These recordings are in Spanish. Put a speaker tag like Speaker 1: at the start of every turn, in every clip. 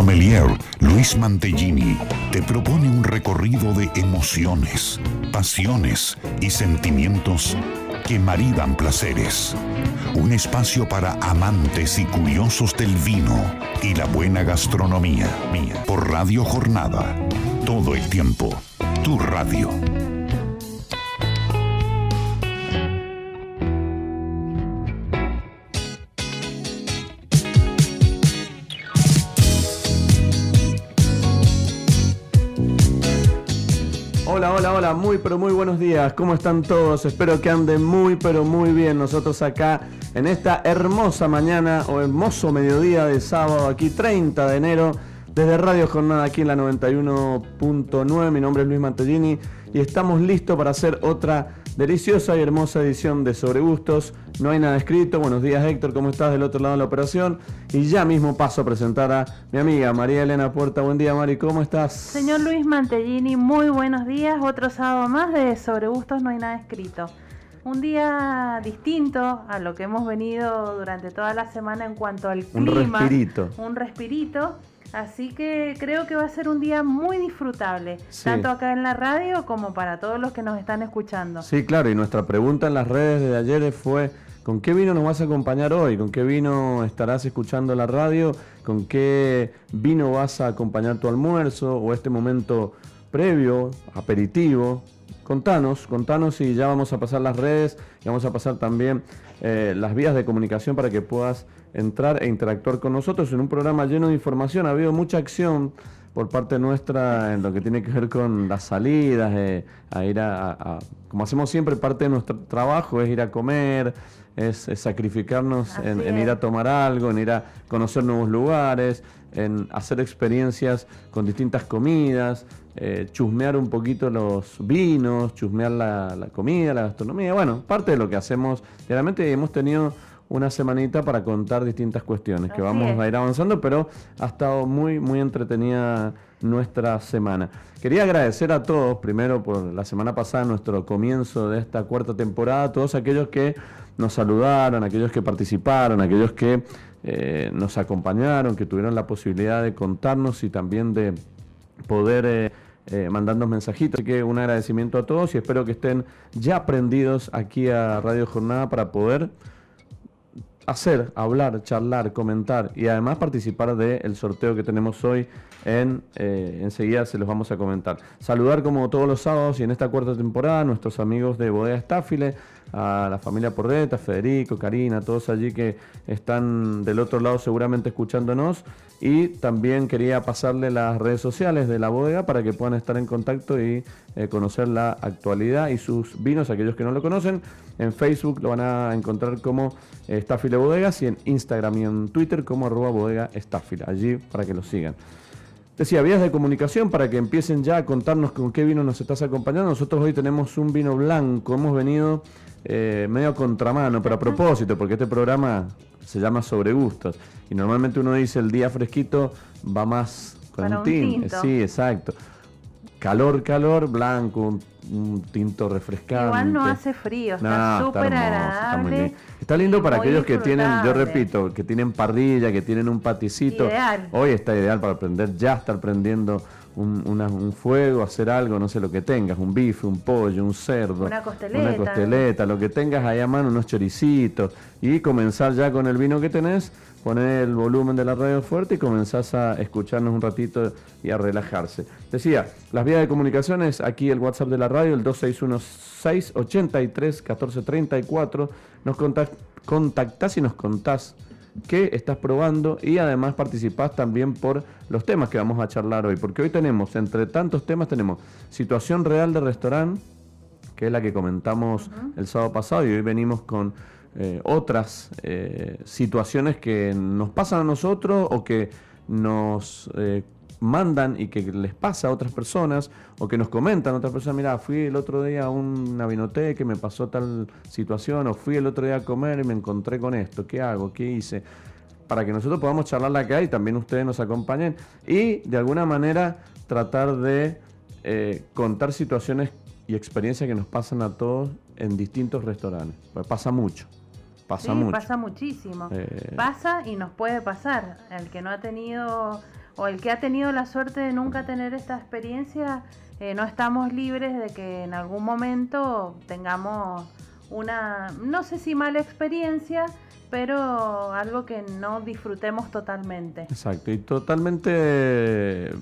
Speaker 1: sommelier Luis Mantellini te propone un recorrido de emociones, pasiones y sentimientos que maridan placeres. Un espacio para amantes y curiosos del vino y la buena gastronomía. Por Radio Jornada. Todo el tiempo. Tu radio.
Speaker 2: Muy pero muy buenos días. ¿Cómo están todos? Espero que anden muy pero muy bien. Nosotros acá en esta hermosa mañana o hermoso mediodía de sábado, aquí 30 de enero, desde Radio Jornada aquí en la 91.9. Mi nombre es Luis Mantellini y estamos listos para hacer otra deliciosa y hermosa edición de Sobre Gustos. No hay nada escrito. Buenos días Héctor, ¿cómo estás del otro lado de la operación? Y ya mismo paso a presentar a mi amiga María Elena Puerta. Buen día Mari, ¿cómo estás?
Speaker 3: Señor Luis Mantellini, muy buenos días. Otro sábado más de Sobre Gustos No hay nada escrito. Un día distinto a lo que hemos venido durante toda la semana en cuanto al clima.
Speaker 2: Un respirito.
Speaker 3: Un respirito. Así que creo que va a ser un día muy disfrutable, tanto acá en la radio como para todos los que nos están escuchando.
Speaker 2: Sí, claro, y nuestra pregunta en las redes de ayer fue, ¿con qué vino nos vas a acompañar hoy? ¿Con qué vino estarás escuchando la radio? ¿Con qué vino vas a acompañar tu almuerzo o este momento previo, aperitivo? Contanos, contanos y ya vamos a pasar las redes y vamos a pasar también eh, las vías de comunicación para que puedas entrar e interactuar con nosotros en un programa lleno de información. Ha habido mucha acción por parte nuestra en lo que tiene que ver con las salidas, eh, a ir a, como hacemos siempre, parte de nuestro trabajo es ir a comer, es, sacrificarnos en, ir a tomar algo, en ir a conocer nuevos lugares, en hacer experiencias con distintas comidas, eh, chusmear un poquito los vinos, chusmear la, la comida, la gastronomía. Bueno, parte de lo que hacemos diariamente hemos tenido una semanita para contar distintas cuestiones que vamos a ir avanzando, pero ha estado muy, muy entretenida nuestra semana. Quería agradecer a todos, primero por la semana pasada, nuestro comienzo de esta cuarta temporada, a todos aquellos que nos saludaron, aquellos que participaron, aquellos que eh, nos acompañaron, que tuvieron la posibilidad de contarnos y también de poder... Eh, eh, mandarnos mensajitos. Así que un agradecimiento a todos y espero que estén ya prendidos aquí a Radio Jornada para poder hacer, hablar, charlar, comentar y además participar del sorteo que tenemos hoy. En, eh, enseguida se los vamos a comentar. Saludar como todos los sábados y en esta cuarta temporada nuestros amigos de Bodega Estáfile, a la familia Porreta, Federico, Karina, todos allí que están del otro lado seguramente escuchándonos. Y también quería pasarle las redes sociales de la bodega para que puedan estar en contacto y eh, conocer la actualidad y sus vinos, aquellos que no lo conocen. En Facebook lo van a encontrar como eh, Bodegas y en Instagram y en Twitter como arroba bodega allí para que lo sigan. Decía, vías de comunicación para que empiecen ya a contarnos con qué vino nos estás acompañando. Nosotros hoy tenemos un vino blanco, hemos venido eh, medio contramano, pero a propósito, porque este programa se llama Sobre Gustos. Y normalmente uno dice el día fresquito va más con un tinto. Sí, exacto. Calor, calor, blanco, un, tinto refrescante.
Speaker 3: Igual no hace frío, está súper agradable.
Speaker 2: Está, lindo para aquellos que tienen, yo repito, que tienen parrilla, que tienen un paticito. Hoy está ideal para aprender, ya estar prendiendo un, fuego, hacer algo, no sé lo que tengas, un bife, un pollo, un cerdo,
Speaker 3: una costeleta,
Speaker 2: una costeleta lo que tengas ahí a mano, unos choricitos, y comenzar ya con el vino que tenés, poner el volumen de la radio fuerte y comenzás a escucharnos un ratito y a relajarse. Decía, las vías de comunicación es aquí el WhatsApp de la radio, el 2616-83-1434, nos contactás y nos contás que estás probando y además participás también por los temas que vamos a charlar hoy, porque hoy tenemos, entre tantos temas, tenemos situación real de restaurante, que es la que comentamos el sábado pasado, y hoy venimos con eh, otras eh, situaciones que nos pasan a nosotros o que nos eh, mandan y que les pasa a otras personas o que nos comentan otras personas, mira, fui el otro día a una vinoteca y me pasó tal situación o fui el otro día a comer y me encontré con esto, ¿qué hago? ¿Qué hice? Para que nosotros podamos charlarla acá y también ustedes nos acompañen y de alguna manera tratar de eh, contar situaciones y experiencias que nos pasan a todos en distintos restaurantes. Pues pasa mucho. Pasa
Speaker 3: sí,
Speaker 2: mucho.
Speaker 3: pasa muchísimo. Eh, pasa y nos puede pasar. El que no ha tenido o el que ha tenido la suerte de nunca tener esta experiencia, eh, no estamos libres de que en algún momento tengamos una, no sé si mala experiencia, pero algo que no disfrutemos totalmente.
Speaker 2: Exacto, y totalmente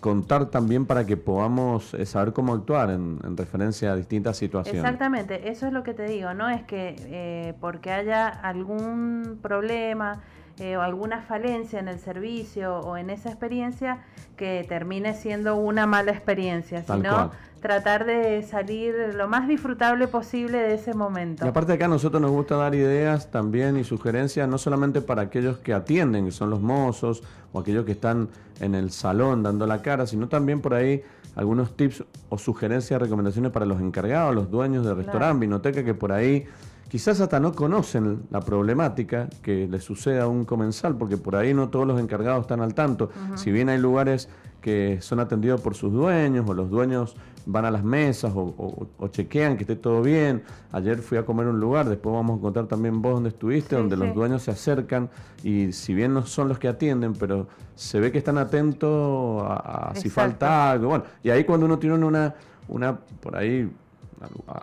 Speaker 2: contar también para que podamos eh, saber cómo actuar en, referencia a distintas situaciones.
Speaker 3: Exactamente, eso es lo que te digo, no es que eh, porque haya algún problema eh, o alguna falencia en el servicio o en esa experiencia que termine siendo una mala experiencia, sino tratar de salir lo más disfrutable posible de ese momento.
Speaker 2: Y aparte de acá a nosotros nos gusta dar ideas también y sugerencias, no solamente para aquellos que atienden, que son los mozos, o aquellos que están en el salón dando la cara, sino también por ahí algunos tips o sugerencias, recomendaciones para los encargados, los dueños de restaurante, vinoteca, que por ahí quizás hasta no conocen la problemática que les sucede a un comensal, porque por ahí no todos los encargados están al tanto. Si bien hay lugares que son atendidos por sus dueños o los dueños van a las mesas o, chequean que esté todo bien. Ayer fui a comer un lugar, después vamos a contar también vos donde estuviste, donde los dueños se acercan y si bien no son los que atienden, pero se ve que están atentos a, si falta algo. Bueno, y ahí cuando uno tiene una, una por ahí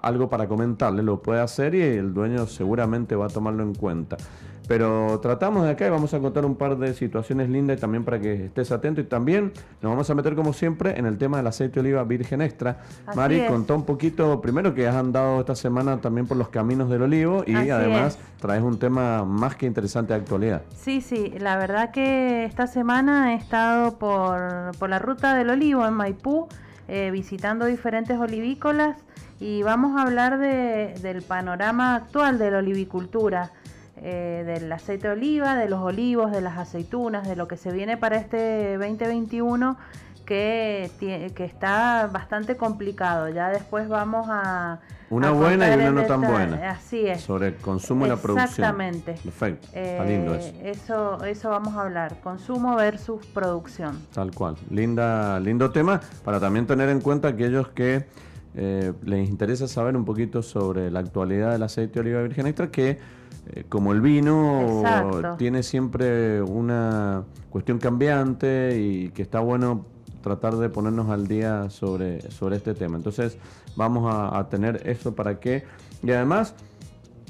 Speaker 2: algo para comentarle, lo puede hacer y el dueño seguramente va a tomarlo en cuenta. Pero tratamos de acá y vamos a contar un par de situaciones lindas y también para que estés atento. Y también nos vamos a meter, como siempre, en el tema del aceite de oliva virgen extra. Mari, contó un poquito, primero que has andado esta semana también por los caminos del olivo y además traes un tema más que interesante de actualidad.
Speaker 3: Sí, sí, la verdad que esta semana he estado por, por la ruta del olivo en Maipú, eh, visitando diferentes olivícolas y vamos a hablar de, del panorama actual de la olivicultura. Eh, del aceite de oliva, de los olivos, de las aceitunas, de lo que se viene para este 2021 que, que está bastante complicado. Ya después vamos a...
Speaker 2: Una buena y una no tan buena.
Speaker 3: Así es.
Speaker 2: Sobre el consumo y la producción.
Speaker 3: Exactamente.
Speaker 2: Perfecto. Está lindo eso.
Speaker 3: Eh, eso. Eso vamos a hablar. Consumo versus producción.
Speaker 2: Tal cual. Linda, lindo tema para también tener en cuenta aquellos que eh, les interesa saber un poquito sobre la actualidad del aceite de oliva virgen extra que eh, como el vino, tiene siempre una cuestión cambiante y que está bueno tratar de ponernos al día sobre, sobre este tema. Entonces vamos a, tener eso para que... Y además,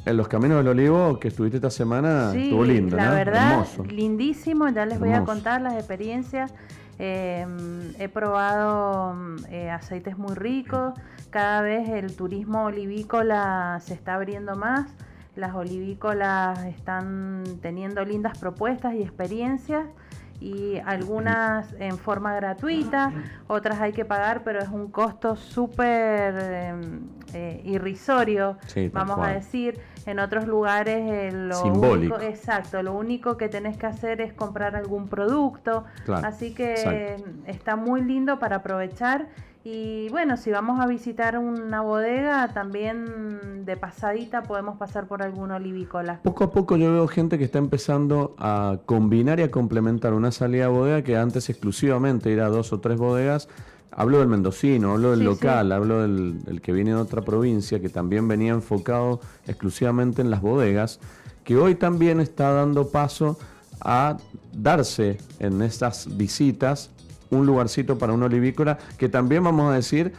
Speaker 2: en los Caminos del Olivo que estuviste esta semana, estuvo lindo,
Speaker 3: La verdad, lindísimo, ya les voy a contar las experiencias. Em, he probado eh, aceites muy ricos, cada vez el turismo olivícola se está abriendo más. Las olivícolas están teniendo lindas propuestas y experiencias y algunas en forma gratuita, otras hay que pagar, pero es un costo súper em, eh, irrisorio, vamos a decir. En otros lugares eh, lo único, exacto, lo único que tenés que hacer es comprar algún producto, así que está muy lindo para aprovechar y bueno, si vamos a visitar una bodega, también de pasadita podemos pasar por algún olivícola.
Speaker 2: Poco a poco yo veo gente que está empezando a combinar y a complementar una salida a bodega que antes exclusivamente era dos o tres bodegas. Hablo del mendocino, hablo del local, hablo del, que viene de otra provincia, que también venía enfocado exclusivamente en las bodegas, que hoy también está dando paso a darse en estas visitas un lugarcito para una olivícola que también vamos a decir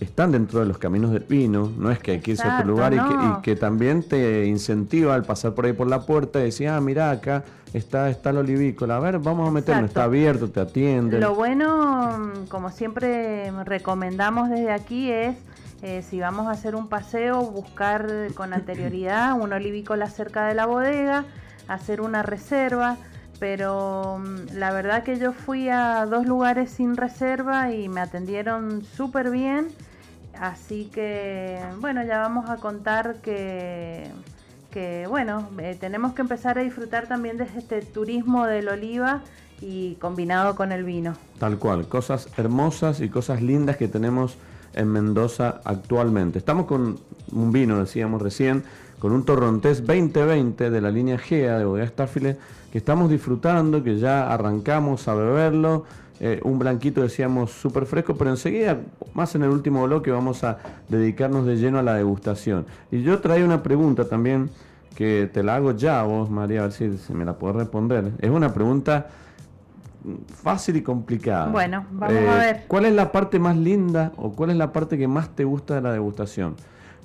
Speaker 2: están dentro de los caminos del vino, no es que hay que irse a otro lugar y, que, también te incentiva al pasar por ahí por la puerta y decir, ah, mira, acá está, está la olivícola, a ver, vamos a meternos, está abierto, te atiende.
Speaker 3: Lo bueno, como siempre recomendamos desde aquí, es eh, si vamos a hacer un paseo, buscar con anterioridad una olivícola cerca de la bodega, hacer una reserva pero mm, la verdad que yo fui a dos lugares sin reserva y me atendieron súper bien. Así que, bueno, ya vamos a contar que, que bueno, eh, tenemos que empezar a disfrutar también de este turismo del oliva y combinado con el vino.
Speaker 2: Tal cual, cosas hermosas y cosas lindas que tenemos en Mendoza actualmente. Estamos con un vino, decíamos recién, con un Torrontés 2020 de la línea GEA de Bodega Starfield que estamos disfrutando, que ya arrancamos a beberlo. Eh, un blanquito decíamos súper fresco, pero enseguida, más en el último bloque, vamos a dedicarnos de lleno a la degustación. Y yo traía una pregunta también que te la hago ya vos, María, a ver si, me la puedes responder. Es una pregunta fácil y complicada.
Speaker 3: Bueno, vamos a ver.
Speaker 2: ¿Cuál es la parte más linda o cuál es la parte que más te gusta de la degustación?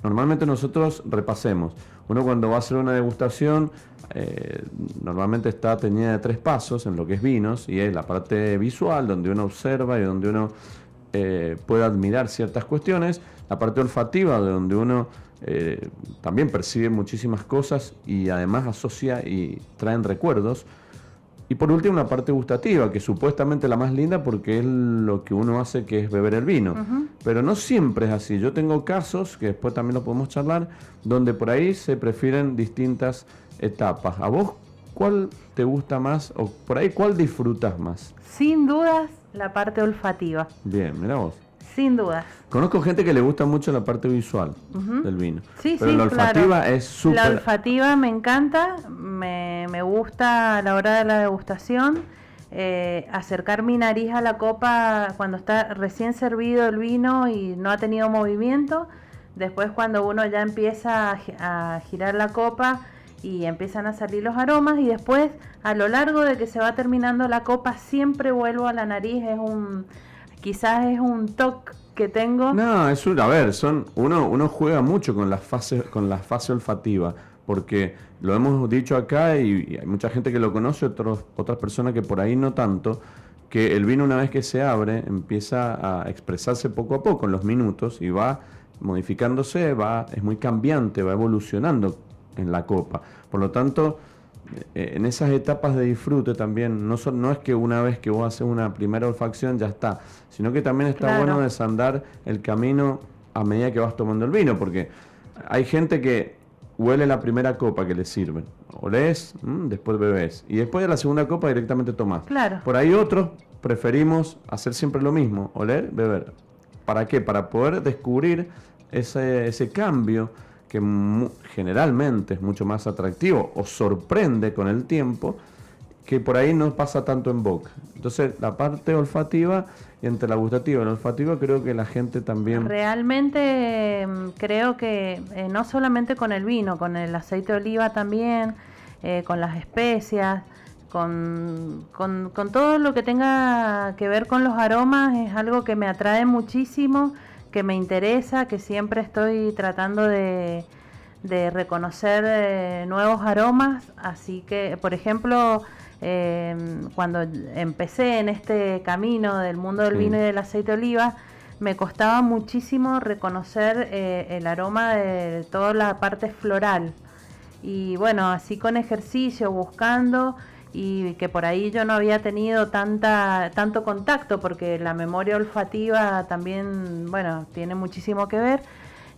Speaker 2: Normalmente nosotros repasemos. Uno cuando va a hacer una degustación, eh, normalmente está teñida de tres pasos en lo que es vinos, y es la parte visual, donde uno observa y donde uno eh, puede admirar ciertas cuestiones, la parte olfativa, de donde uno eh, también percibe muchísimas cosas y además asocia y traen recuerdos. Y por último, la parte gustativa, que supuestamente la más linda porque es lo que uno hace que es beber el vino. Pero no siempre es así. Yo tengo casos, que después también lo podemos charlar, donde por ahí se prefieren distintas etapas. ¿A vos cuál te gusta más o por ahí cuál disfrutas más?
Speaker 3: Sin dudas, la parte olfativa.
Speaker 2: Bien, mira vos.
Speaker 3: Sin dudas.
Speaker 2: Conozco gente que le gusta mucho la parte visual del vino.
Speaker 3: Sí,
Speaker 2: pero
Speaker 3: sí,
Speaker 2: la olfativa es súper.
Speaker 3: La olfativa me encanta, me, me, gusta a la hora de la degustación. Eh, acercar mi nariz a la copa cuando está recién servido el vino y no ha tenido movimiento. Después cuando uno ya empieza a, a girar la copa y empiezan a salir los aromas y después a lo largo de que se va terminando la copa siempre vuelvo a la nariz. Es un quizás es un toque que tengo.
Speaker 2: No, es un, a ver, son uno uno juega mucho con la fase con la fase olfativa, porque lo hemos dicho acá y, hay mucha gente que lo conoce, otros otras personas que por ahí no tanto, que el vino una vez que se abre empieza a expresarse poco a poco en los minutos y va modificándose, va es muy cambiante, va evolucionando en la copa. Por lo tanto, en esas etapas de disfrute también, no, no es que una vez que vos haces una primera olfacción ya está, sino que también está bueno desandar el camino a medida que vas tomando el vino, porque hay gente que huele la primera copa que le sirven, olés, mmm, después bebés, y después de la segunda copa directamente tomás.
Speaker 3: Claro.
Speaker 2: Por ahí otros preferimos hacer siempre lo mismo, oler, beber. ¿Para qué? Para poder descubrir ese, ese cambio que generalmente es mucho más atractivo o sorprende con el tiempo, que por ahí no pasa tanto en boca. Entonces, la parte olfativa y entre la gustativa y la olfativa creo que la gente también...
Speaker 3: Realmente mm, creo que eh, no solamente con el vino, con el aceite de oliva también, eh, con las especias, con, con, con todo lo que tenga que ver con los aromas, es algo que me atrae muchísimo que me interesa, que siempre estoy tratando de, reconocer eh, nuevos aromas. Así que, por ejemplo, em, cuando empecé en este camino del mundo del vino y del aceite de oliva, me costaba muchísimo reconocer eh, el aroma de toda la parte floral. Y bueno, así con ejercicio, buscando, y que por ahí yo no había tenido tanta, tanto contacto porque la memoria olfativa también, bueno, tiene muchísimo que ver.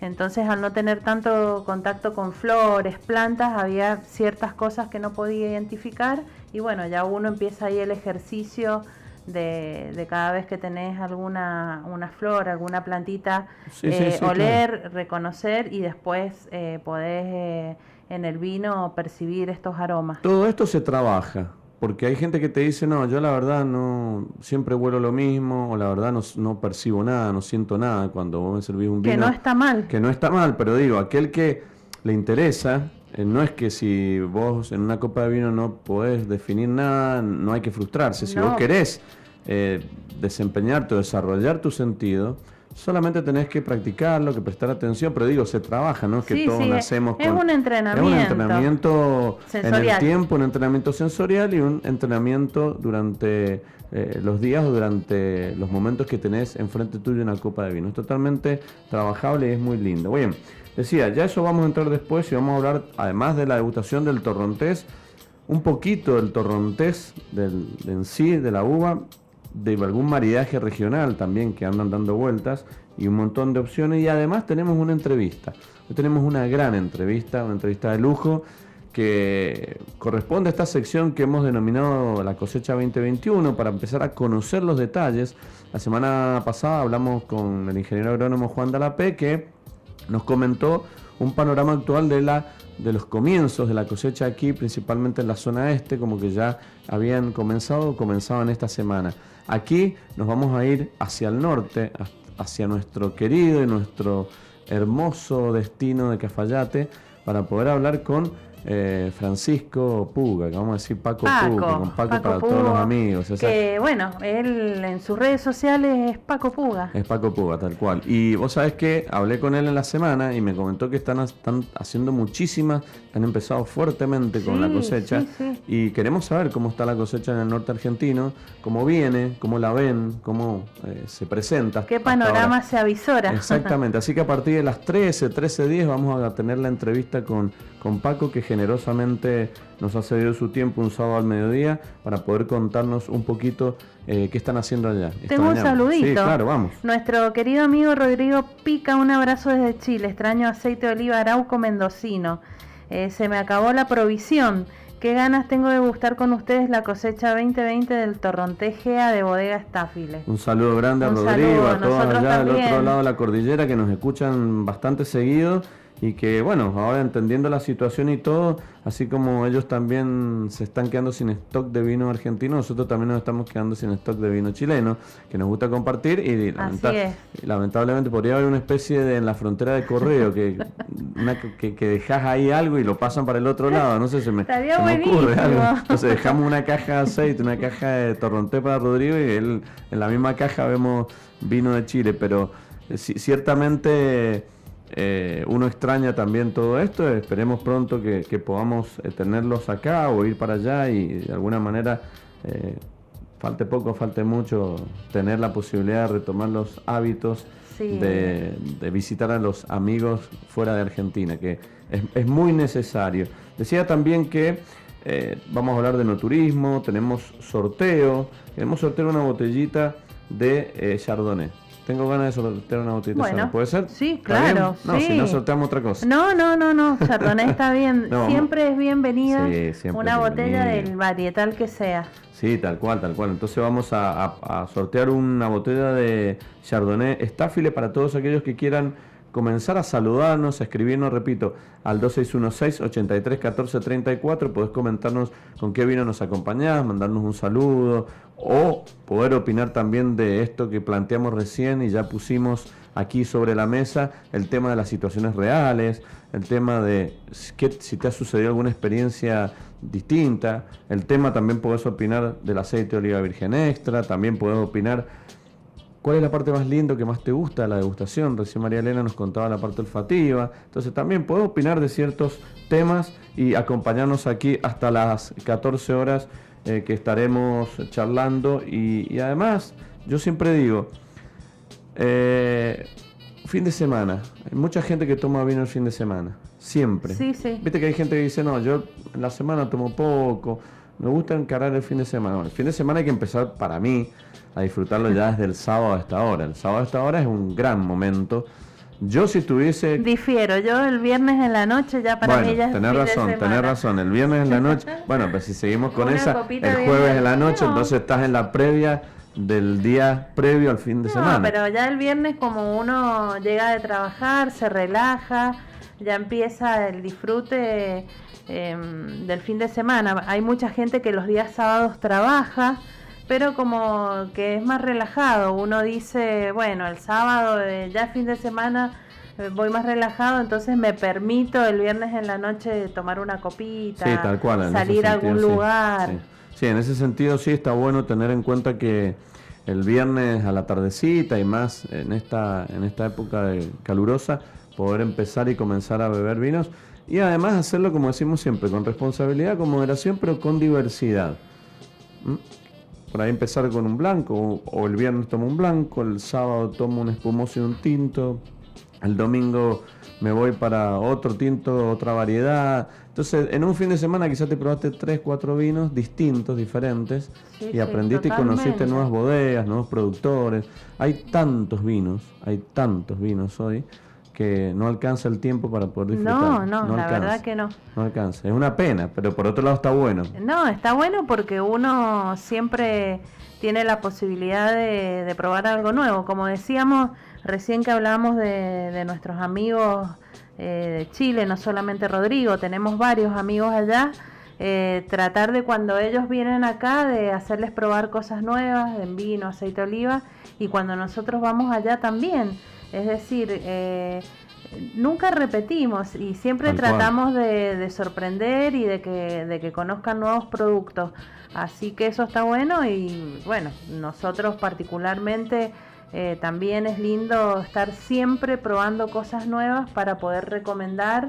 Speaker 3: Entonces al no tener tanto contacto con flores, plantas, había ciertas cosas que no podía identificar y bueno, ya uno empieza ahí el ejercicio de, cada vez que tenés alguna una flor, alguna plantita, eh, oler, reconocer y después eh, podés... Eh, en el vino percibir estos aromas.
Speaker 2: Todo esto se trabaja, porque hay gente que te dice, no, yo la verdad no, siempre huelo lo mismo, o la verdad no, no percibo nada, no siento nada cuando vos me servís un vino.
Speaker 3: Que no está mal.
Speaker 2: Que no está mal, pero digo, aquel que le interesa, eh, no es que si vos en una copa de vino no podés definir nada, no hay que frustrarse. Si vos querés eh, desempeñarte o desarrollar tu sentido, solamente tenés que practicarlo, que prestar atención, pero digo, se trabaja, no es que todos nacemos
Speaker 3: es un entrenamiento.
Speaker 2: Es un entrenamiento en el tiempo, un entrenamiento sensorial y un entrenamiento durante eh, los días o durante los momentos que tenés enfrente tuyo una copa de vino. Es totalmente trabajable y es muy lindo. Bien, decía, ya eso vamos a entrar después y vamos a hablar, además de la degustación del torrontés, un poquito del torrontés del, en sí, de la uva, de algún maridaje regional también que andan dando vueltas y un montón de opciones y además tenemos una entrevista. Hoy tenemos una gran entrevista, una entrevista de lujo que corresponde a esta sección que hemos denominado la cosecha 2021 para empezar a conocer los detalles. La semana pasada hablamos con el ingeniero agrónomo Juan Dalapé que nos comentó un panorama actual de la de los comienzos de la cosecha aquí, principalmente en la zona este, como que ya habían comenzado o comenzaban esta semana. Aquí nos vamos a ir hacia el norte, hacia nuestro querido y nuestro hermoso destino de Cafayate, para poder hablar con eh, Francisco Puga, que vamos a decir Paco, Puga, con Paco, para todos los amigos.
Speaker 3: que bueno, él en sus redes sociales es Paco Puga.
Speaker 2: Es Paco Puga, tal cual. Y vos sabés que hablé con él en la semana y me comentó que están, están haciendo muchísimas, han empezado fuertemente con la cosecha y queremos saber cómo está la cosecha en el norte argentino, cómo viene, cómo la ven, cómo eh, se presenta.
Speaker 3: ¿Qué panorama se avisora?
Speaker 2: Exactamente, así que a partir de las 13, 13.10 vamos a tener la entrevista con, con Paco que generosamente nos ha cedido su tiempo un sábado al mediodía para poder contarnos un poquito eh, qué están haciendo allá.
Speaker 3: Tengo un saludito.
Speaker 2: Sí, claro, vamos.
Speaker 3: Nuestro querido amigo Rodrigo Pica, un abrazo desde Chile. Extraño aceite de oliva arauco mendocino. Eh, se me acabó la provisión. Qué ganas tengo de gustar con ustedes la cosecha 2020 del Torronté Gea de Bodega Estáfiles.
Speaker 2: Un saludo grande a Rodrigo, a todos allá del otro lado de la cordillera que nos escuchan bastante seguido y que bueno, ahora entendiendo la situación y todo, así como ellos también se están quedando sin stock de vino argentino, nosotros también nos estamos quedando sin stock de vino chileno, que nos gusta compartir y lamentablemente podría haber una especie de en la frontera de correo que, que, que, dejas ahí algo y lo pasan para el otro lado, no sé, se me, ocurre algo. Entonces dejamos una caja de aceite, una caja de torronté para Rodrigo y él, en la misma caja vemos vino de Chile, pero eh, ciertamente eh, uno extraña también todo esto, esperemos pronto que, podamos eh, tenerlos acá o ir para allá y de alguna manera, eh, falte poco, falte mucho, tener la posibilidad de retomar los hábitos de, visitar a los amigos fuera de Argentina, que es, muy necesario. Decía también que vamos a hablar de no turismo, tenemos sorteo, queremos sortear una botellita de Chardonnay. Tengo ganas de sortear una botellita bueno, ¿Puede ser?
Speaker 3: Sí, claro.
Speaker 2: No, si no sorteamos otra cosa.
Speaker 3: No, no, no, no. Chardonnay está bien. siempre es bienvenida. Sí, siempre una botella del varietal que sea.
Speaker 2: Sí, tal cual, tal cual. Entonces vamos a, sortear una botella de Chardonnay Estáfile para todos aquellos que quieran comenzar a saludarnos, a escribirnos, repito, al 2616-831434. Podés comentarnos con qué vino nos acompañás, mandarnos un saludo o poder opinar también de esto que planteamos recién y ya pusimos aquí sobre la mesa, el tema de las situaciones reales, el tema de si te ha sucedido alguna experiencia distinta, el tema también podés opinar del aceite de oliva virgen extra, también podés opinar ¿Cuál es la parte más linda que más te gusta de la degustación? Recién María Elena nos contaba la parte olfativa. Entonces también puedo opinar de ciertos temas y acompañarnos aquí hasta las 14 horas eh, que estaremos charlando. Y, además, yo siempre digo, eh, fin de semana. Hay mucha gente que toma vino el fin de semana. Siempre.
Speaker 3: Sí, sí.
Speaker 2: Viste que hay gente que dice, no, yo en la semana tomo poco. Me gusta encarar el fin de semana. el fin de semana hay que empezar para mí a disfrutarlo ya desde el sábado a esta hora. El sábado a esta hora es un gran momento. Yo si tuviese...
Speaker 3: Difiero, yo el viernes en la noche ya para
Speaker 2: mí
Speaker 3: ya
Speaker 2: es tenés razón, tenés razón, el viernes en la noche, bueno, pues si seguimos con esa, el jueves en la noche, entonces estás en la previa del día previo al fin de semana.
Speaker 3: pero ya el viernes como uno llega de trabajar, se relaja, ya empieza el disfrute em, del fin de semana. Hay mucha gente que los días sábados trabaja, pero como que es más relajado. Uno dice, bueno, el sábado, eh, ya fin de semana, eh, voy más relajado, entonces me permito el viernes en la noche tomar una copita, salir a algún lugar.
Speaker 2: Sí, en ese sentido sí está bueno tener en cuenta que el viernes a la tardecita y más en esta, en esta época calurosa, poder empezar y comenzar a beber vinos y además hacerlo como decimos siempre, con responsabilidad, con moderación, pero con diversidad. ¿Mm? Por ahí empezar con un blanco, o, el viernes tomo un blanco, el sábado tomo un espumoso y un tinto, el domingo me voy para otro tinto, otra variedad. Entonces, en un fin de semana quizás te probaste tres, cuatro vinos distintos, diferentes, y aprendiste y conociste nuevas bodegas, nuevos productores. Hay tantos vinos, hay tantos vinos hoy que no alcanza el tiempo para poder disfrutar.
Speaker 3: No, no, la verdad que no.
Speaker 2: No alcanza. Es una pena, pero por otro lado está bueno.
Speaker 3: No, está bueno porque uno siempre tiene la posibilidad de, probar algo nuevo. Como decíamos recién que hablábamos de, nuestros amigos eh, de Chile, no solamente Rodrigo, tenemos varios amigos allá. Eh, tratar de cuando ellos vienen acá de hacerles probar cosas nuevas en vino, aceite de oliva y cuando nosotros vamos allá también es decir, eh, nunca repetimos y siempre tratamos de, sorprender y de que, de que conozcan nuevos productos. Así que eso está bueno y bueno, nosotros particularmente eh, también es lindo estar siempre probando cosas nuevas para poder recomendar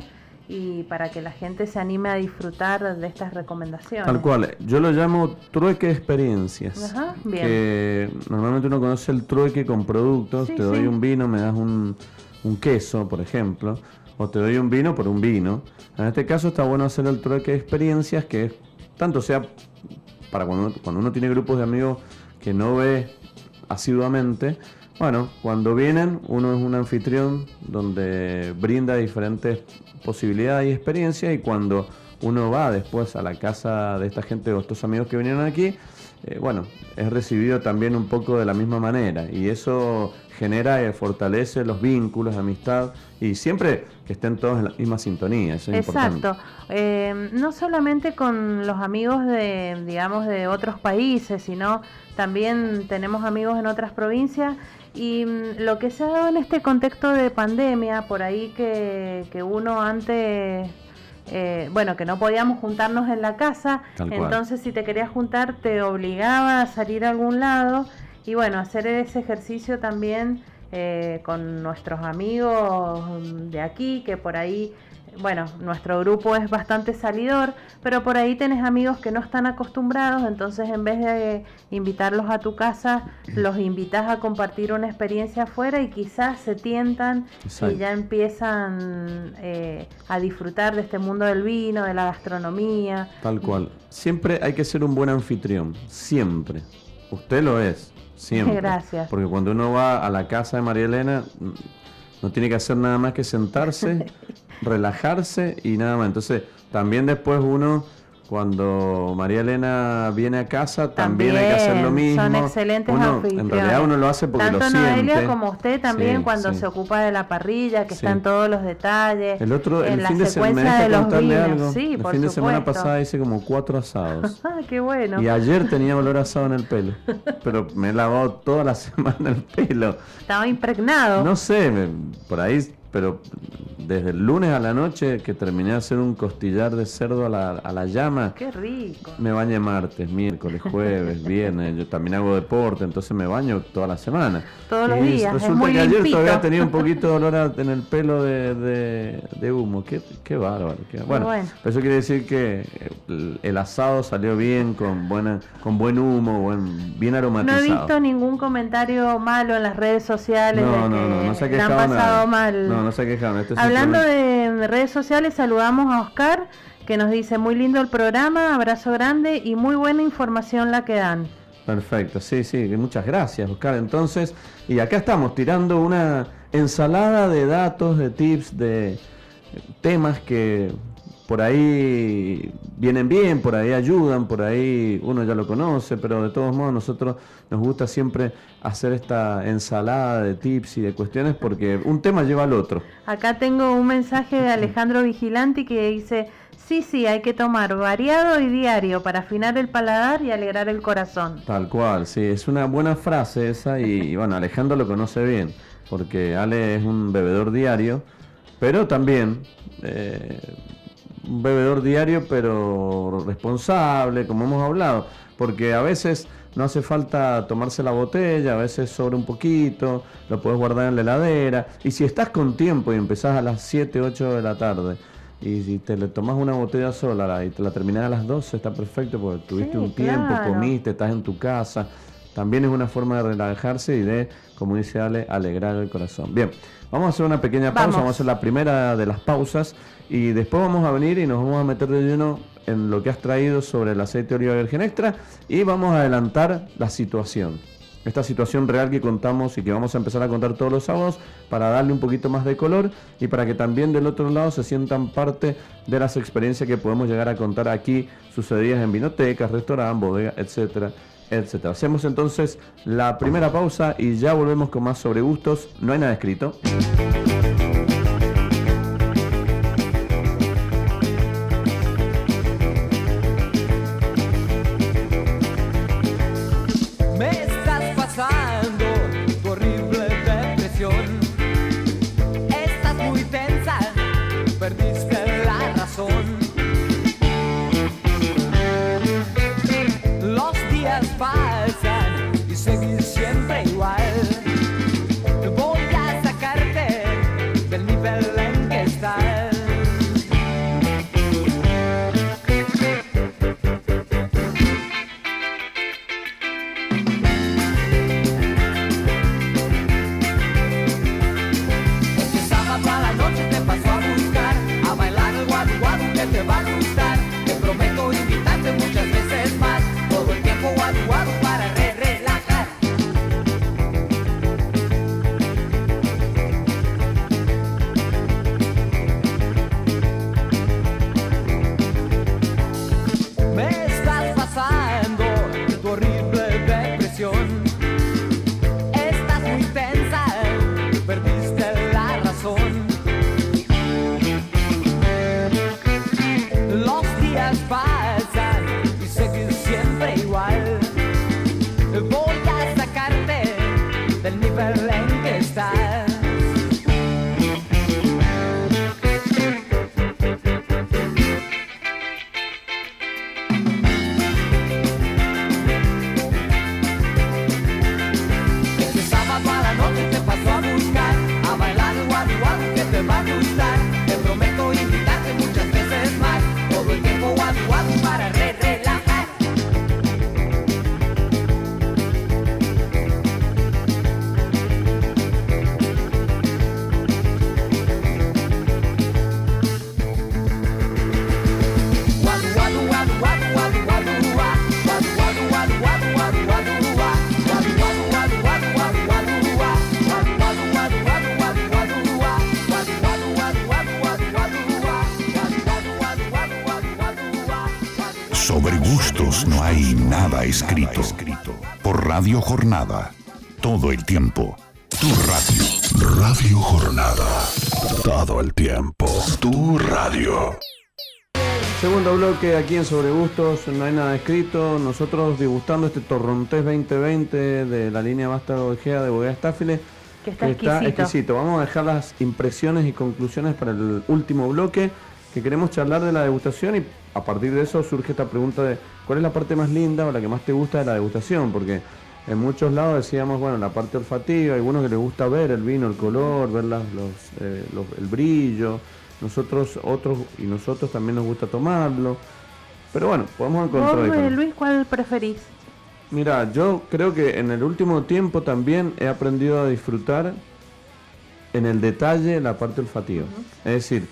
Speaker 3: y para que la gente se anime a disfrutar de estas recomendaciones.
Speaker 2: Tal cual, yo lo llamo trueque experiencias. Ajá, bien. Que normalmente uno conoce el trueque con productos, te doy un vino, me das un, un queso, por ejemplo, o te doy un vino por un vino. En este caso está bueno hacer el trueque de experiencias, que tanto sea para cuando, cuando uno tiene grupos de amigos que no ve asiduamente, bueno, cuando vienen, uno es un anfitrión donde brinda diferentes posibilidades y experiencias y cuando uno va después a la casa de esta gente o estos amigos que vinieron aquí, eh, bueno, es recibido también un poco de la misma manera y eso genera y fortalece los vínculos de amistad y siempre que estén todos en la misma sintonía. Eso es
Speaker 3: Exacto. Eh, no solamente con los amigos de, digamos, de otros países, sino también tenemos amigos en otras provincias y mm, lo que se ha dado en este contexto de pandemia, por ahí que, que uno antes eh, bueno, que no podíamos juntarnos en la casa, entonces si te querías juntar te obligaba a salir a algún lado y bueno, hacer ese ejercicio también eh, con nuestros amigos de aquí, que por ahí bueno, nuestro grupo es bastante salidor, pero por ahí tenés amigos que no están acostumbrados, entonces en vez de invitarlos a tu casa, los invitas a compartir una experiencia afuera y quizás se tientan y ya empiezan eh, a disfrutar de este mundo del vino, de la gastronomía.
Speaker 2: Tal cual. Siempre hay que ser un buen anfitrión, siempre. Usted lo es, siempre.
Speaker 3: Gracias.
Speaker 2: Porque cuando uno va a la casa de María Elena, no tiene que hacer nada más que sentarse relajarse y nada más. Entonces, también después uno cuando María Elena viene a casa, también, hay que hacer lo mismo.
Speaker 3: Son excelentes
Speaker 2: uno, En realidad uno lo hace porque
Speaker 3: Tanto
Speaker 2: lo siente.
Speaker 3: Noelia como usted también cuando se ocupa de la parrilla, que están todos los detalles.
Speaker 2: El otro, el fin de semana, de contarle algo. el fin de semana pasada hice como cuatro asados.
Speaker 3: ah, qué bueno.
Speaker 2: Y ayer tenía olor asado en el pelo. pero me he lavado toda la semana el pelo.
Speaker 3: Estaba impregnado.
Speaker 2: No sé, por ahí pero desde el lunes a la noche que terminé de hacer un costillar de cerdo a la, a la llama.
Speaker 3: ¡Qué rico!
Speaker 2: Me bañé martes, miércoles, jueves, viernes. Yo también hago deporte, entonces me baño toda la semana.
Speaker 3: Todos los días.
Speaker 2: Resulta que ayer todavía tenía un poquito de olor en el pelo de, de, humo. Qué, qué bárbaro. Bueno, eso quiere decir que el, asado salió bien, con buena con buen humo, buen, bien aromatizado.
Speaker 3: No he visto ningún comentario malo en las redes sociales.
Speaker 2: No, no, no, no, se ha pasado
Speaker 3: mal.
Speaker 2: No, no se quejaron. Este
Speaker 3: Hablando de redes sociales, saludamos a Oscar, que nos dice muy lindo el programa, abrazo grande y muy buena información la que dan.
Speaker 2: Perfecto, sí, sí, muchas gracias, Oscar. Entonces, y acá estamos tirando una ensalada de datos, de tips, de temas que por ahí vienen bien, por ahí ayudan, por ahí uno ya lo conoce, pero de todos modos nosotros nos gusta siempre hacer esta ensalada de tips y de cuestiones porque un tema lleva al otro.
Speaker 3: Acá tengo un mensaje de Alejandro Vigilanti que dice, sí, sí, hay que tomar variado y diario para afinar el paladar y alegrar el corazón.
Speaker 2: Tal cual, sí, es una buena frase esa y, bueno, Alejandro lo conoce bien porque Ale es un bebedor diario, pero también... Eh, un bebedor diario, pero responsable, como hemos hablado, porque a veces no hace falta tomarse la botella, a veces sobra un poquito, lo puedes guardar en la heladera, y si estás con tiempo y empezás a las 7, 8 de la tarde, y si te le tomas una botella sola y te la terminas a las 12, está perfecto porque tuviste un tiempo, comiste, estás en tu casa. También es una forma de relajarse y de, como dice Ale, alegrar el corazón. Bien, vamos a hacer una pequeña pausa, vamos a hacer la primera de las pausas y después vamos a venir y nos vamos a meter de lleno en lo que has traído sobre el aceite de oliva virgen extra y vamos a adelantar la situación. Esta situación real que contamos y que vamos a empezar a contar todos los sábados para darle un poquito más de color y para que también del otro lado se sientan parte de las experiencias que podemos llegar a contar aquí sucedidas en vinotecas, restaurantes, bodegas, etcétera, etcétera. Hacemos entonces la primera pausa y ya volvemos con más sobre gustos. No hay nada escrito.
Speaker 1: Nada escrito. Por Radio Jornada, todo el tiempo. Tu radio. Radio Jornada. Todo el tiempo. Tu radio.
Speaker 2: Segundo bloque aquí en Sobre Gustos, no hay nada escrito. Nosotros degustando este Torrontés 2020 de la línea Vástago Egea de Bodega Estáfile.
Speaker 3: Que está, exquisito.
Speaker 2: exquisito. Vamos a dejar las impresiones y conclusiones para el último bloque, que queremos charlar de la degustación y a partir de eso surge esta pregunta de cuál es la parte más linda o la que más te gusta de la degustación, porque en muchos lados decíamos, bueno, la parte olfativa, hay algunos que les gusta ver el vino, el color, ver las- los, eh, los- el brillo, nosotros otros y nosotros también nos gusta tomarlo, pero bueno, podemos encontrar...
Speaker 3: ¿Vos, eh. Luis, cuál preferís?
Speaker 2: Mira, yo creo que en el último tiempo también he aprendido a disfrutar en el detalle la parte olfativa. Es decir,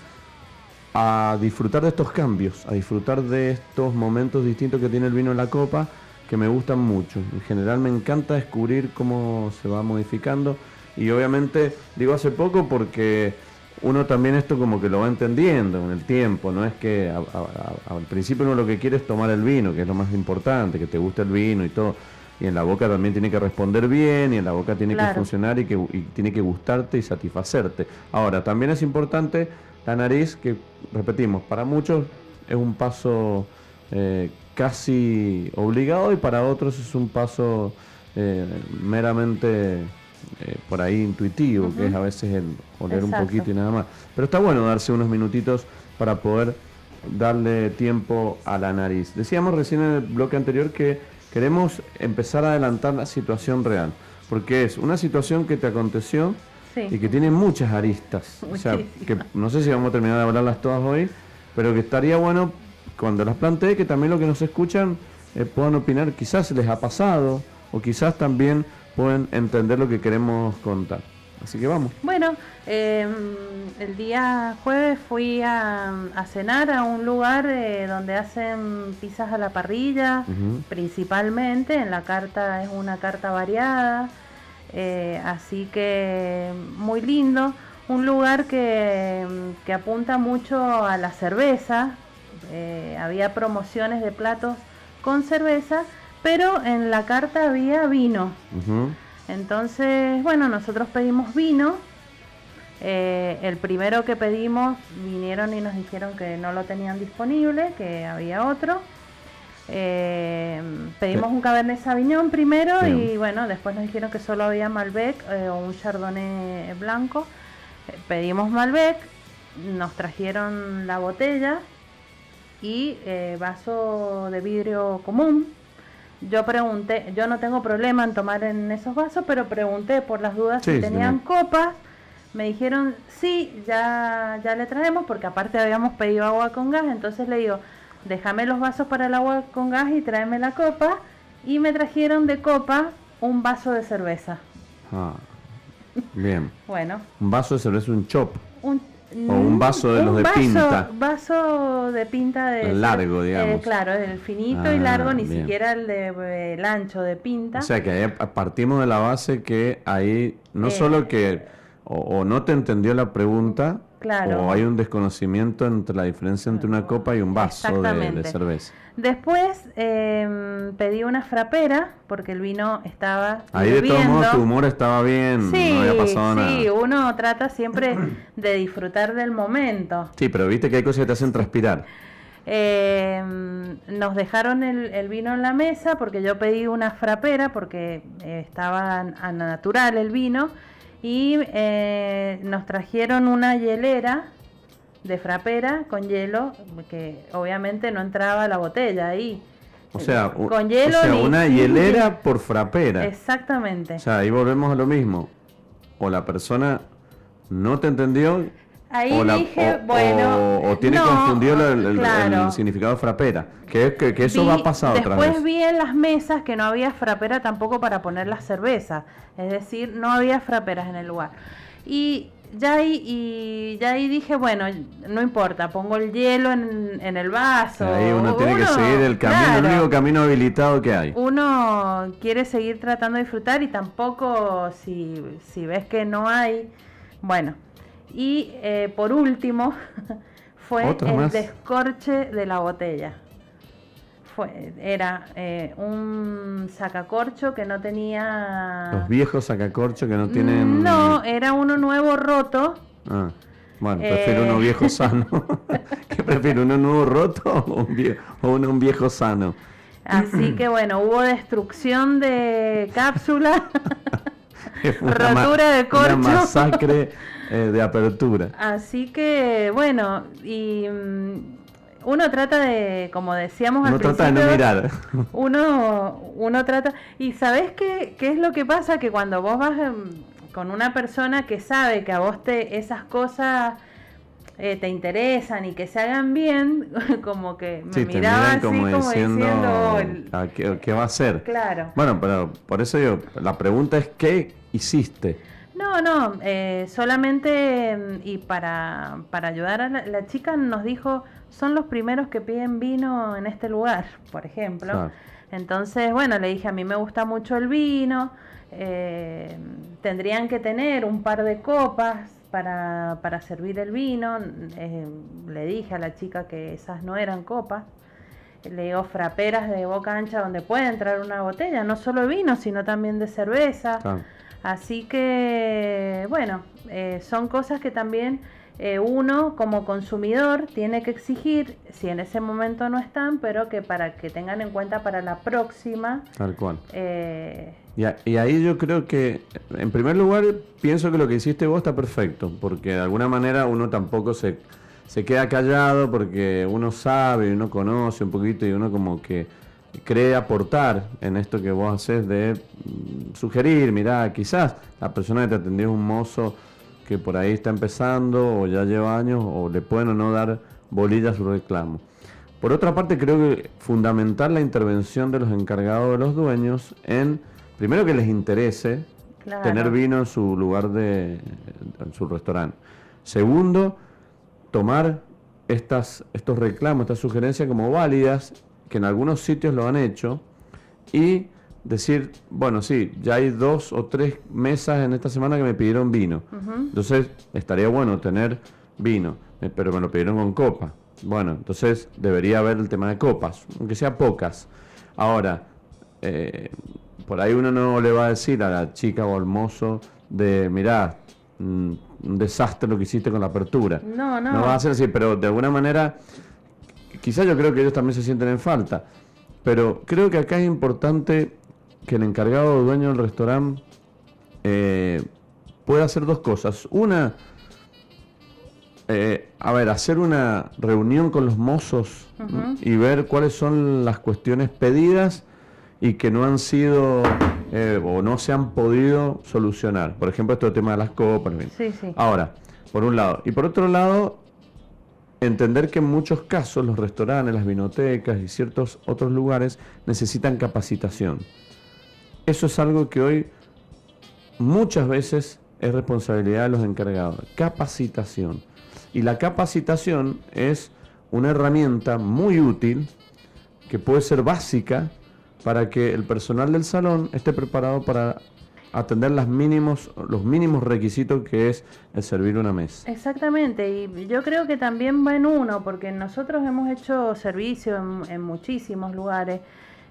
Speaker 2: a disfrutar de estos cambios, a disfrutar de estos momentos distintos que tiene el vino en la copa, que me gustan mucho. En general me encanta descubrir cómo se va modificando. Y obviamente digo hace poco porque uno también esto como que lo va entendiendo con el tiempo, no es que a- a- a- al principio uno lo que quiere es tomar el vino, que es lo más importante, que te guste el vino y todo. Y en la boca también tiene que responder bien y en la boca tiene que funcionar y que y tiene que gustarte y satisfacerte. Ahora, también es importante la nariz, que repetimos, para muchos es un paso eh, casi obligado y para otros es un paso eh, meramente eh, por ahí intuitivo, que es a veces el oler un poquito y nada más. Pero está bueno darse unos minutitos para poder darle tiempo a la nariz. Decíamos recién en el bloque anterior que queremos empezar a adelantar la situación real, porque es una situación que te aconteció
Speaker 3: Sí.
Speaker 2: y que tiene muchas aristas. O sea, que no sé si vamos a terminar de hablarlas todas hoy, pero que estaría bueno cuando las plantee que también los que nos escuchan eh, puedan opinar, quizás les ha pasado o quizás también pueden entender lo que queremos contar. Así que vamos.
Speaker 3: Bueno, eh, el día jueves fui a, a cenar a un lugar eh, donde hacen pizzas a la parrilla,
Speaker 2: Ujú.
Speaker 3: principalmente. En la carta es una carta variada, eh, así que muy lindo. Un lugar que, que apunta mucho a la cerveza. eh, había promociones de platos con cerveza, pero en la carta había vino. Entonces, bueno, nosotros pedimos vino. Eh, el primero que pedimos vinieron y nos dijeron que no lo tenían disponible, que había otro. Eh, pedimos
Speaker 2: Sí.
Speaker 3: un Cabernet Sauvignon primero y bueno, después nos dijeron que solo había Malbec eh, o un Chardonnay blanco. Eh, pedimos Malbec, nos trajeron la botella y eh, vaso de vidrio común. Yo pregunté, yo no tengo problema en tomar en esos vasos, pero pregunté por las dudas
Speaker 2: Sí,
Speaker 3: si tenían
Speaker 2: tenía.
Speaker 3: copas. Me dijeron, sí, ya, ya le traemos, porque aparte habíamos pedido agua con gas. Entonces le digo, déjame los vasos para el agua con gas y tráeme la copa. Y me trajeron de copa un vaso de cerveza.
Speaker 2: Ah, bien.
Speaker 3: Bueno,
Speaker 2: Un vaso de cerveza, un chop.
Speaker 3: un,
Speaker 2: O un vaso de los de
Speaker 3: vaso-
Speaker 2: pinta.
Speaker 3: Vaso de pinta de
Speaker 2: Largo,
Speaker 3: eh,
Speaker 2: digamos.
Speaker 3: claro, el finito y
Speaker 2: Ah,
Speaker 3: largo, ni
Speaker 2: bien.
Speaker 3: siquiera el de el ancho de pinta.
Speaker 2: O sea que ahí partimos de la base que ahí no
Speaker 3: Eh.
Speaker 2: solo que o, o no te entendió la pregunta
Speaker 3: Claro.
Speaker 2: o hay un desconocimiento entre la diferencia entre una copa y un vaso de, cerveza.
Speaker 3: Después em, pedí una frapera porque el vino estaba
Speaker 2: Ahí de todos modos tu humor estaba bien,
Speaker 3: Sí,
Speaker 2: no había pasado
Speaker 3: sí, uno trata siempre de disfrutar del momento.
Speaker 2: Sí, pero viste que hay cosas que te hacen transpirar.
Speaker 3: Eh, nos dejaron el, el vino en la mesa porque yo pedí una frapera porque eh, estaba a natural el vino y eh, nos trajeron una hielera de frapera con hielo que obviamente no entraba la botella ahí.
Speaker 2: O sea,
Speaker 3: con hielo
Speaker 2: o sea
Speaker 3: ni-
Speaker 2: una hielera por frapera.
Speaker 3: Exactamente.
Speaker 2: O sea, ahí volvemos a lo mismo. O la persona no te entendió
Speaker 3: Ahí
Speaker 2: o, la-
Speaker 3: dije,
Speaker 2: o-
Speaker 3: bueno,
Speaker 2: o- o tiene
Speaker 3: no,
Speaker 2: confundido el, el-
Speaker 3: claro.
Speaker 2: el significado frapera. Que, que, que eso
Speaker 3: Vi-
Speaker 2: va a pasar otra
Speaker 3: Después
Speaker 2: vez.
Speaker 3: vi en las mesas que no había frapera tampoco para poner las cervezas. Es decir, no había fraperas en el lugar. Y ya ahí, y ya ahí dije, bueno, no importa, pongo el hielo en, en el vaso.
Speaker 2: Ahí uno tiene que seguir el camino, el único camino habilitado que hay.
Speaker 3: Uno quiere seguir tratando de disfrutar y tampoco si, si ves que no hay, bueno. Y eh, por último fue el
Speaker 2: más.
Speaker 3: descorche de la botella. fue, era eh, un sacacorcho que no tenía...
Speaker 2: Los viejos sacacorcho que no tienen...
Speaker 3: No, era uno nuevo roto.
Speaker 2: Ah, bueno, prefiero uno viejo sano. ¿Qué prefiero, uno nuevo roto o un viejo, o uno, un viejo sano?
Speaker 3: Así que bueno, hubo destrucción de cápsula, rotura de corcho.
Speaker 2: Una masacre eh, de apertura.
Speaker 3: Así que bueno, y mm, uno trata de, como decíamos
Speaker 2: al
Speaker 3: principio,
Speaker 2: trata de no mirar.
Speaker 3: Uno, uno trata, y ¿sabes qué, qué es lo que pasa? Que cuando vos vas con una persona que sabe que a vos te esas cosas eh, te interesan y que se hagan bien, como que me miraba así como, diciendo,
Speaker 2: ah, ¿qué, va a hacer?
Speaker 3: Claro.
Speaker 2: Bueno, pero por eso yo, la pregunta es ¿qué hiciste?
Speaker 3: No, no, eh, solamente y para, para ayudar a la, chica nos dijo, son los primeros que piden vino en este lugar, por ejemplo. Entonces, bueno, le dije, a mí me gusta mucho el vino, eh, tendrían que tener un par de copas para, para servir el vino. Eh, le dije a la chica que esas no eran copas. Le digo fraperas de boca ancha donde puede entrar una botella, no solo de vino, sino también de cerveza. Así que, bueno, eh, son cosas que también eh, uno como consumidor tiene que exigir, si en ese momento no están, pero que para que tengan en cuenta para la próxima.
Speaker 2: Tal cual. Y, ahí yo creo que, en primer lugar, pienso que lo que hiciste vos está perfecto, porque de alguna manera uno tampoco se, se queda callado porque uno sabe, uno conoce un poquito y uno como que cree aportar en esto que vos haces de mm, sugerir, mirá, quizás la persona que te atendió es un mozo que por ahí está empezando o ya lleva años o le pueden o no dar bolilla a su reclamo. Por otra parte, creo que fundamental la intervención de los encargados de los dueños en primero que les interese tener vino en su lugar de en su restaurante. Segundo, tomar estas, estos reclamos, estas sugerencias como válidas, que en algunos sitios lo han hecho, y decir, bueno, sí, ya hay dos o tres mesas en esta semana que me pidieron vino. Entonces, estaría bueno tener vino, eh, pero me lo pidieron con copa. Bueno, entonces debería haber el tema de copas, aunque sea pocas. Ahora, eh, por ahí uno no le va a decir a la chica o al mozo de, mirá, mm, un desastre lo que hiciste con la apertura.
Speaker 3: No, no.
Speaker 2: No va a ser así, pero de alguna manera, quizás yo creo que ellos también se sienten en falta. Pero creo que acá es importante que el encargado o dueño del restaurante eh, pueda hacer dos cosas. Una, eh, a ver, hacer una reunión con los mozos y ver cuáles son las cuestiones pedidas y que no han sido eh, o no se han podido solucionar. Por ejemplo, este tema de las copas.
Speaker 3: Sí, sí.
Speaker 2: Ahora, por un lado. Y por otro lado, entender que en muchos casos los restaurantes, las vinotecas y ciertos otros lugares necesitan capacitación. Eso es algo que hoy muchas veces es responsabilidad de los encargados. Capacitación. Y la capacitación es una herramienta muy útil que puede ser básica para que el personal del salón esté preparado para atender las mínimos, los mínimos requisitos que es el servir una mesa.
Speaker 3: Exactamente, y yo creo que también va en uno, porque nosotros hemos hecho servicio en, muchísimos lugares,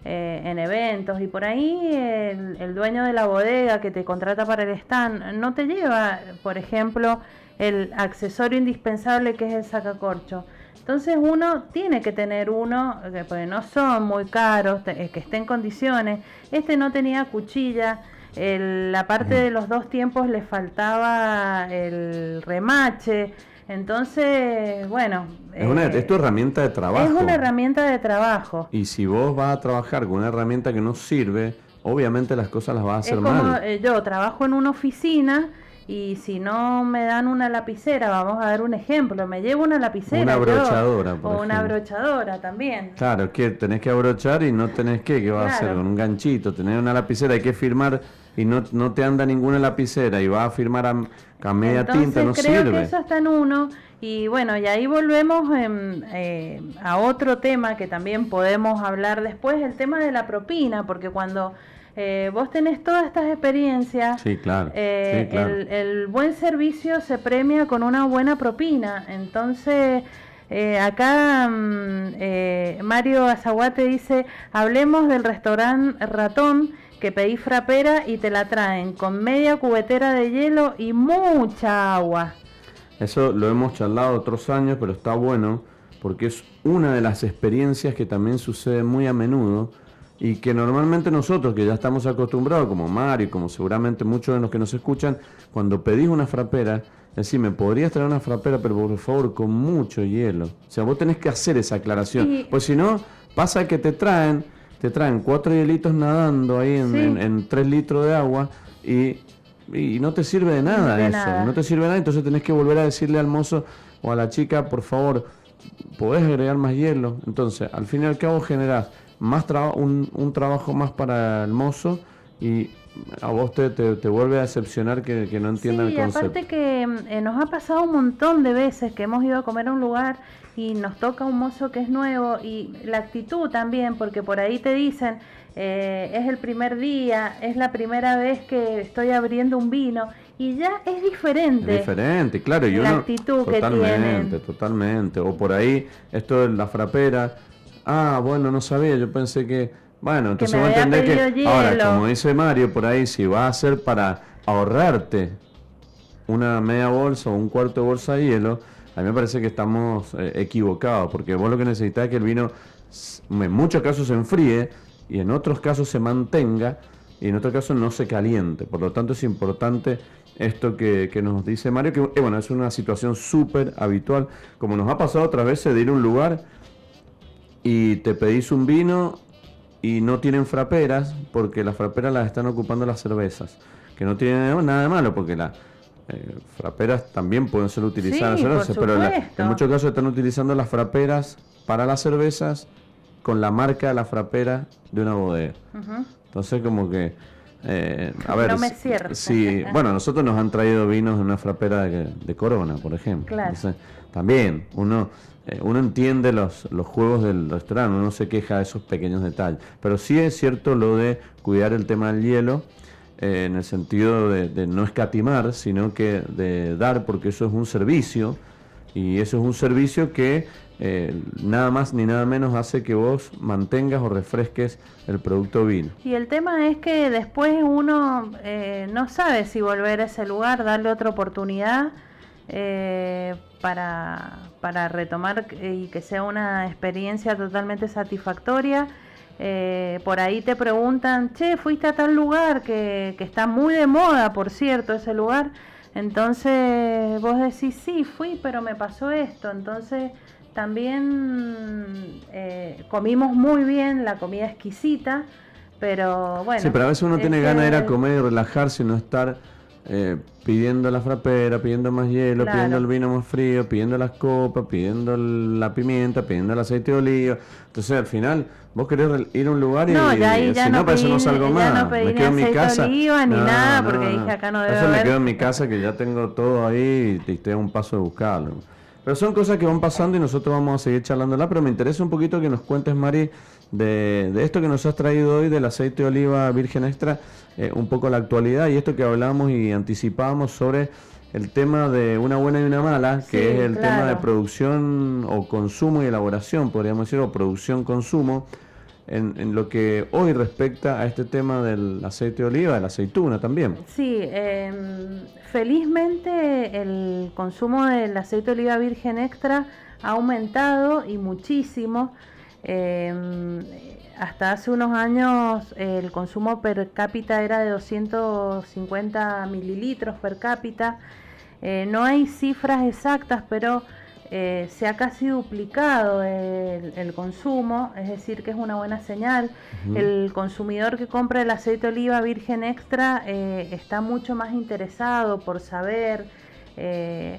Speaker 3: eh, en eventos, y por ahí el, dueño de la bodega que te contrata para el stand no te lleva, por ejemplo, el accesorio indispensable que es el sacacorcho entonces uno tiene que tener uno, porque no son muy caros, que esté en condiciones. Este no tenía cuchilla, la parte de los dos tiempos le faltaba el remache. Entonces, bueno.
Speaker 2: Es, una, tu herramienta de trabajo.
Speaker 3: Es una herramienta de trabajo.
Speaker 2: Y si vos vas a trabajar con una herramienta que no sirve, obviamente las cosas las vas a hacer mal.
Speaker 3: Eh, yo trabajo en una oficina y si no me dan una lapicera, vamos a dar un ejemplo, me llevo una lapicera.
Speaker 2: Una abrochadora,
Speaker 3: O una abrochadora también.
Speaker 2: Claro, que tenés que abrochar y no tenés que, ¿qué vas a hacer? Con un ganchito, tener una lapicera, hay que firmar y no, no te anda ninguna lapicera y va a firmar a, media tinta, no
Speaker 3: creo
Speaker 2: que
Speaker 3: eso está en uno. Y bueno, y ahí volvemos eh, a otro tema que también podemos hablar después, el tema de la propina, porque cuando eh, vos tenés todas estas experiencias.
Speaker 2: Sí, claro.
Speaker 3: Eh, el, buen servicio se premia con una buena propina. Entonces, Eh, acá mm, Mario Azaguate dice, hablemos del restaurante Ratón que pedí frapera y te la traen con media cubetera de hielo y mucha agua.
Speaker 2: Eso lo hemos charlado otros años, pero está bueno porque es una de las experiencias que también sucede muy a menudo y que normalmente nosotros que ya estamos acostumbrados, como Mario, como seguramente muchos de los que nos escuchan, cuando pedís una frapera, decís, me podrías traer una frapera, pero por favor, con mucho hielo. O sea, vos tenés que hacer esa aclaración. Pues si no, pasa que te traen, te traen cuatro hielitos nadando ahí en, tres litros de agua y, no te sirve de nada eso. No te sirve de nada, entonces tenés que volver a decirle al mozo o a la chica, por favor, podés agregar más hielo. Entonces, al fin y al cabo generás más un, un trabajo más para el mozo y a vos te, te, vuelve a decepcionar que, no entiendan el concepto.
Speaker 3: aparte que mm, eh, nos ha pasado un montón de veces que hemos ido a comer a un lugar y nos toca un mozo que es nuevo y la actitud también, porque por ahí te dicen, eh, es el primer día, es la primera vez que estoy abriendo un vino y ya es diferente.
Speaker 2: Es diferente, claro. Y
Speaker 3: la actitud que tienen.
Speaker 2: Totalmente, totalmente. O por ahí, esto de la frapera Ah, bueno, no sabía, yo pensé que... Bueno, entonces voy a entender que... Ahora, como dice Mario, por ahí, si va a ser para ahorrarte una media bolsa o un cuarto de bolsa de hielo, a mí me parece que estamos eh, equivocados, porque vos lo que necesitas es que el vino en muchos casos se enfríe y en otros casos se mantenga y en otros casos no se caliente. Por lo tanto es importante esto que, que nos dice Mario, que eh, bueno, es una situación súper habitual, como nos ha pasado otras veces de ir a un lugar y te pedís un vino y no tienen fraperas porque las fraperas las están ocupando las cervezas, que no tienen nada de malo porque las eh, fraperas también pueden ser utilizadas, pero en muchos casos están utilizando las fraperas para las cervezas con la marca de la frapera de una bodega. Entonces como que eh, a ver,
Speaker 3: no me
Speaker 2: sí, bueno, nosotros nos han traído vinos de una frapera de, Corona, por ejemplo. también uno eh, uno entiende los, los juegos del restaurante, uno no se queja de esos pequeños detalles. Pero sí es cierto lo de cuidar el tema del hielo, eh, en el sentido de, no escatimar, sino que de dar, porque eso es un servicio, y eso es un servicio que eh, nada más ni nada menos hace que vos mantengas o refresques el producto vino.
Speaker 3: Y el tema es que después uno no sabe si volver a ese lugar, darle otra oportunidad eh, para, para, retomar y que sea una experiencia totalmente satisfactoria. Eh, por ahí te preguntan, che, fuiste a tal lugar que, que, está muy de moda, por cierto, ese lugar. Entonces vos decís, sí, fui, pero me pasó esto. Entonces también eh, comimos muy bien, la comida exquisita, pero bueno.
Speaker 2: Sí, pero a veces uno tiene ganas de ir a comer y relajarse y no estar eh, pidiendo la frapera, pidiendo más hielo, pidiendo el vino más frío, pidiendo las copas, pidiendo la pimienta, pidiendo el aceite de oliva. Entonces al final vos querés ir a un lugar y,
Speaker 3: no, ya,
Speaker 2: si
Speaker 3: no,
Speaker 2: no, para eso no salgo más.
Speaker 3: me quedo en mi casa. Oliva, ni nada, porque dije acá no debe
Speaker 2: Eso me quedo en mi casa que ya tengo todo ahí y estoy a un paso de buscarlo. Pero son cosas que van pasando y nosotros vamos a seguir charlándola, pero me interesa un poquito que nos cuentes, Mari, de, de esto que nos has traído hoy del aceite de oliva virgen extra eh, un poco la actualidad y esto que hablamos y anticipábamos sobre el tema de una buena y una mala, que es el tema de producción o consumo y elaboración, podríamos decir, o producción-consumo, en, lo que hoy respecta a este tema del aceite de oliva, de la aceituna también.
Speaker 3: Sí, em, felizmente el consumo del aceite de oliva virgen extra ha aumentado y muchísimo. Em, hasta hace unos años el consumo per cápita era de 250 mililitros per cápita. Eh, no hay cifras exactas, pero eh, se ha casi duplicado el, consumo, es decir, que es una buena señal. El consumidor que compra el aceite de oliva virgen extra eh, está mucho más interesado por saber.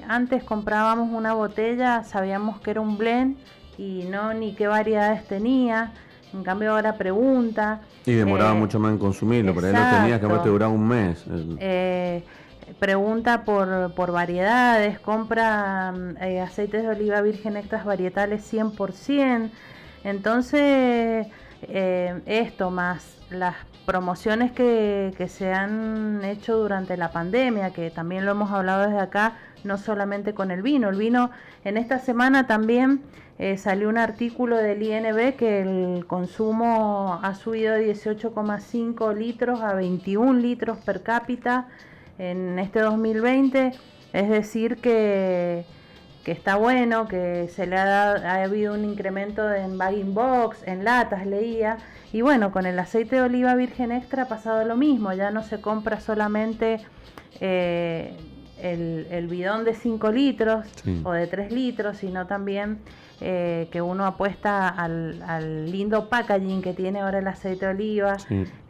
Speaker 3: antes comprábamos una botella, sabíamos que era un blend y no ni qué variedades tenía. En cambio ahora pregunta.
Speaker 2: Y demoraba eh, mucho más en consumirlo, pero ahí lo tenías que te duraba un mes.
Speaker 3: Eh, pregunta por, por variedades, compra eh, aceites de oliva virgen extras varietales 100%. Entonces, esto más las promociones que, que, se han hecho durante la pandemia, que también lo hemos hablado desde acá, no solamente con el vino. El vino, en esta semana también eh, salió un artículo del INB que el consumo ha subido de 18,5 litros a 21 litros per cápita en este 2020. Es decir, que, que está bueno, que se le ha, dado, ha habido un incremento en bagging box, en latas, leía. Y bueno, con el aceite de oliva virgen extra ha pasado lo mismo, ya no se compra solamente eh, el, bidón de 5 litros o de 3 litros, sino también eh, que uno apuesta al, lindo packaging que tiene ahora el aceite de oliva,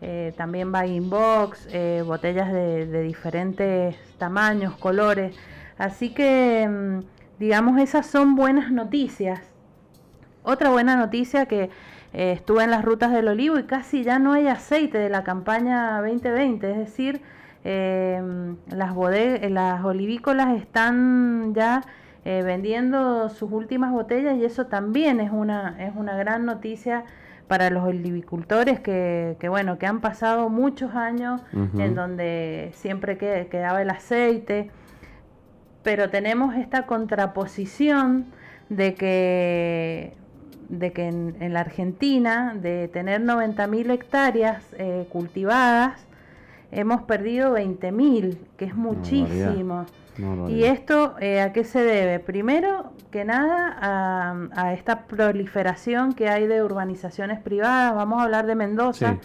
Speaker 3: eh, también bagging box, eh, botellas de, diferentes tamaños, colores. Así que, mm, digamos, esas son buenas noticias. Otra buena noticia que estuve en las rutas del olivo y casi ya no hay aceite de la campaña 2020, es decir, eh, las, las olivícolas están ya eh, vendiendo sus últimas botellas y eso también es una, es una gran noticia para los olivicultores que, que bueno, que han pasado muchos años en donde siempre quedaba el aceite, pero tenemos esta contraposición de que de que en, la Argentina, de tener 90.000 hectáreas eh, cultivadas, hemos perdido 20.000, que es muchísimo. ¿Y esto eh, a qué se debe? Primero que nada a, esta proliferación que hay de urbanizaciones privadas. Vamos a hablar de Mendoza.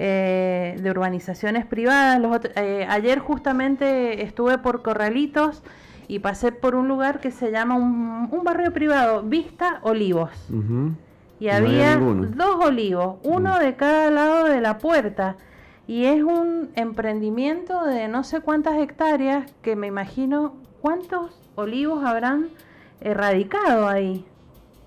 Speaker 3: Eh, de urbanizaciones privadas. Eh, ayer justamente estuve por Corralitos y pasé por un lugar que se llama un, barrio privado, Vista Olivos. Y había dos olivos, uno mm. de cada lado de la puerta y es un emprendimiento de no sé cuántas hectáreas que me imagino cuántos olivos habrán erradicado ahí.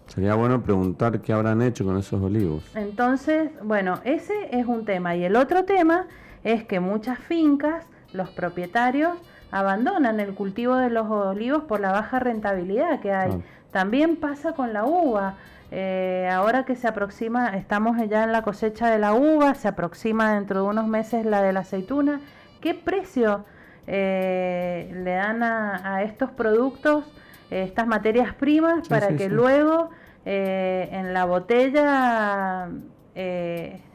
Speaker 2: Sería bueno preguntar qué habrán hecho con esos olivos.
Speaker 3: Entonces, bueno, ese es un tema. Y el otro tema es que muchas fincas, los propietarios, abandonan el cultivo de los olivos por la baja rentabilidad que hay. También pasa con la uva. Eh, ahora que se aproxima, estamos ya en la cosecha de la uva, se aproxima dentro de unos meses la de la aceituna. ¿Qué precio eh, le dan a, estos productos, eh, estas materias primas, para que luego en la botella,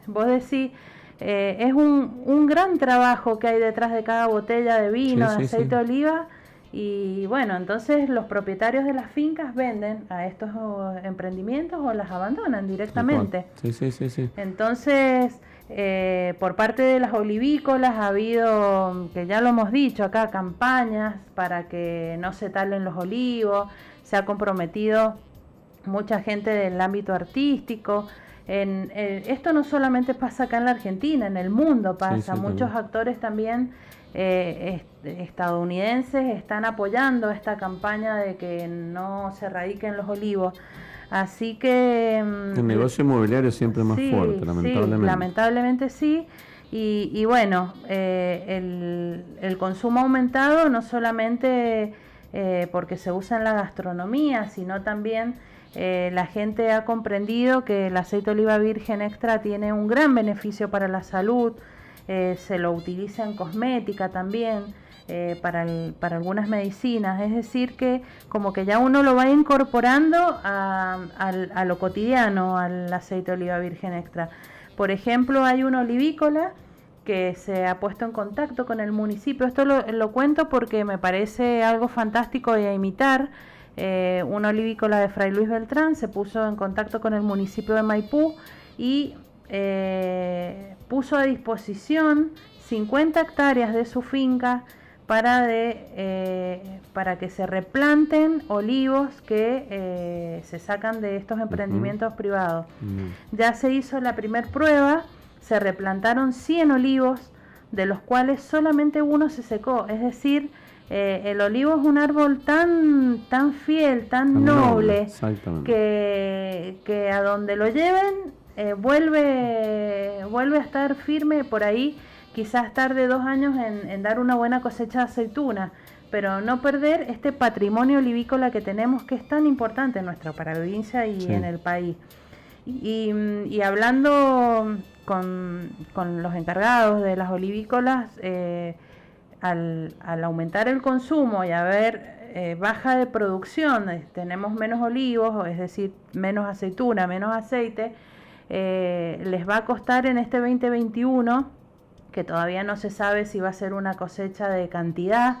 Speaker 3: vos decís, es un, un, gran trabajo que hay detrás de cada botella de vino, de aceite de oliva? Y bueno, entonces los propietarios de las fincas venden a estos emprendimientos o las abandonan directamente.
Speaker 2: Sí, sí, sí, sí.
Speaker 3: Entonces, eh, por parte de las olivícolas ha habido, que ya lo hemos dicho acá, campañas para que no se talen los olivos, se ha comprometido mucha gente del ámbito artístico. En, eh, esto no solamente pasa acá en la Argentina, en el mundo pasa. Muchos actores también eh, estadounidenses están apoyando esta campaña de que no se radiquen los olivos. Así que...
Speaker 2: Mm, el negocio inmobiliario siempre es más fuerte, lamentablemente.
Speaker 3: Sí, lamentablemente sí. Y, bueno, eh, el, consumo ha aumentado no solamente eh, porque se usa en la gastronomía, sino también eh, la gente ha comprendido que el aceite de oliva virgen extra tiene un gran beneficio para la salud, eh, se lo utiliza en cosmética también. Eh, para, algunas medicinas, es decir, que como que ya uno lo va incorporando a, lo cotidiano, al aceite de oliva virgen extra. Por ejemplo, hay una olivícola que se ha puesto en contacto con el municipio. Esto lo, cuento porque me parece algo fantástico de imitar. Eh, una olivícola de Fray Luis Beltrán se puso en contacto con el municipio de Maipú y eh, puso a disposición 50 hectáreas de su finca para, de, eh, para que se replanten olivos que eh, se sacan de estos emprendimientos privados. Ya se hizo la primera prueba, se replantaron 100 olivos, de los cuales solamente uno se secó, es decir, el olivo es un árbol tan, tan fiel, tan, noble, que, que, a donde lo lleven eh, vuelve, vuelve a estar firme por ahí, quizás tarde dos años en, dar una buena cosecha de aceituna, pero no perder este patrimonio olivícola que tenemos que es tan importante en nuestra provincia y en el país. Y, hablando con, los encargados de las olivícolas, eh, al, aumentar el consumo y haber eh, baja de producción, eh, tenemos menos olivos, es decir, menos aceituna, menos aceite, les va a costar en este 2021, que todavía no se sabe si va a ser una cosecha de cantidad,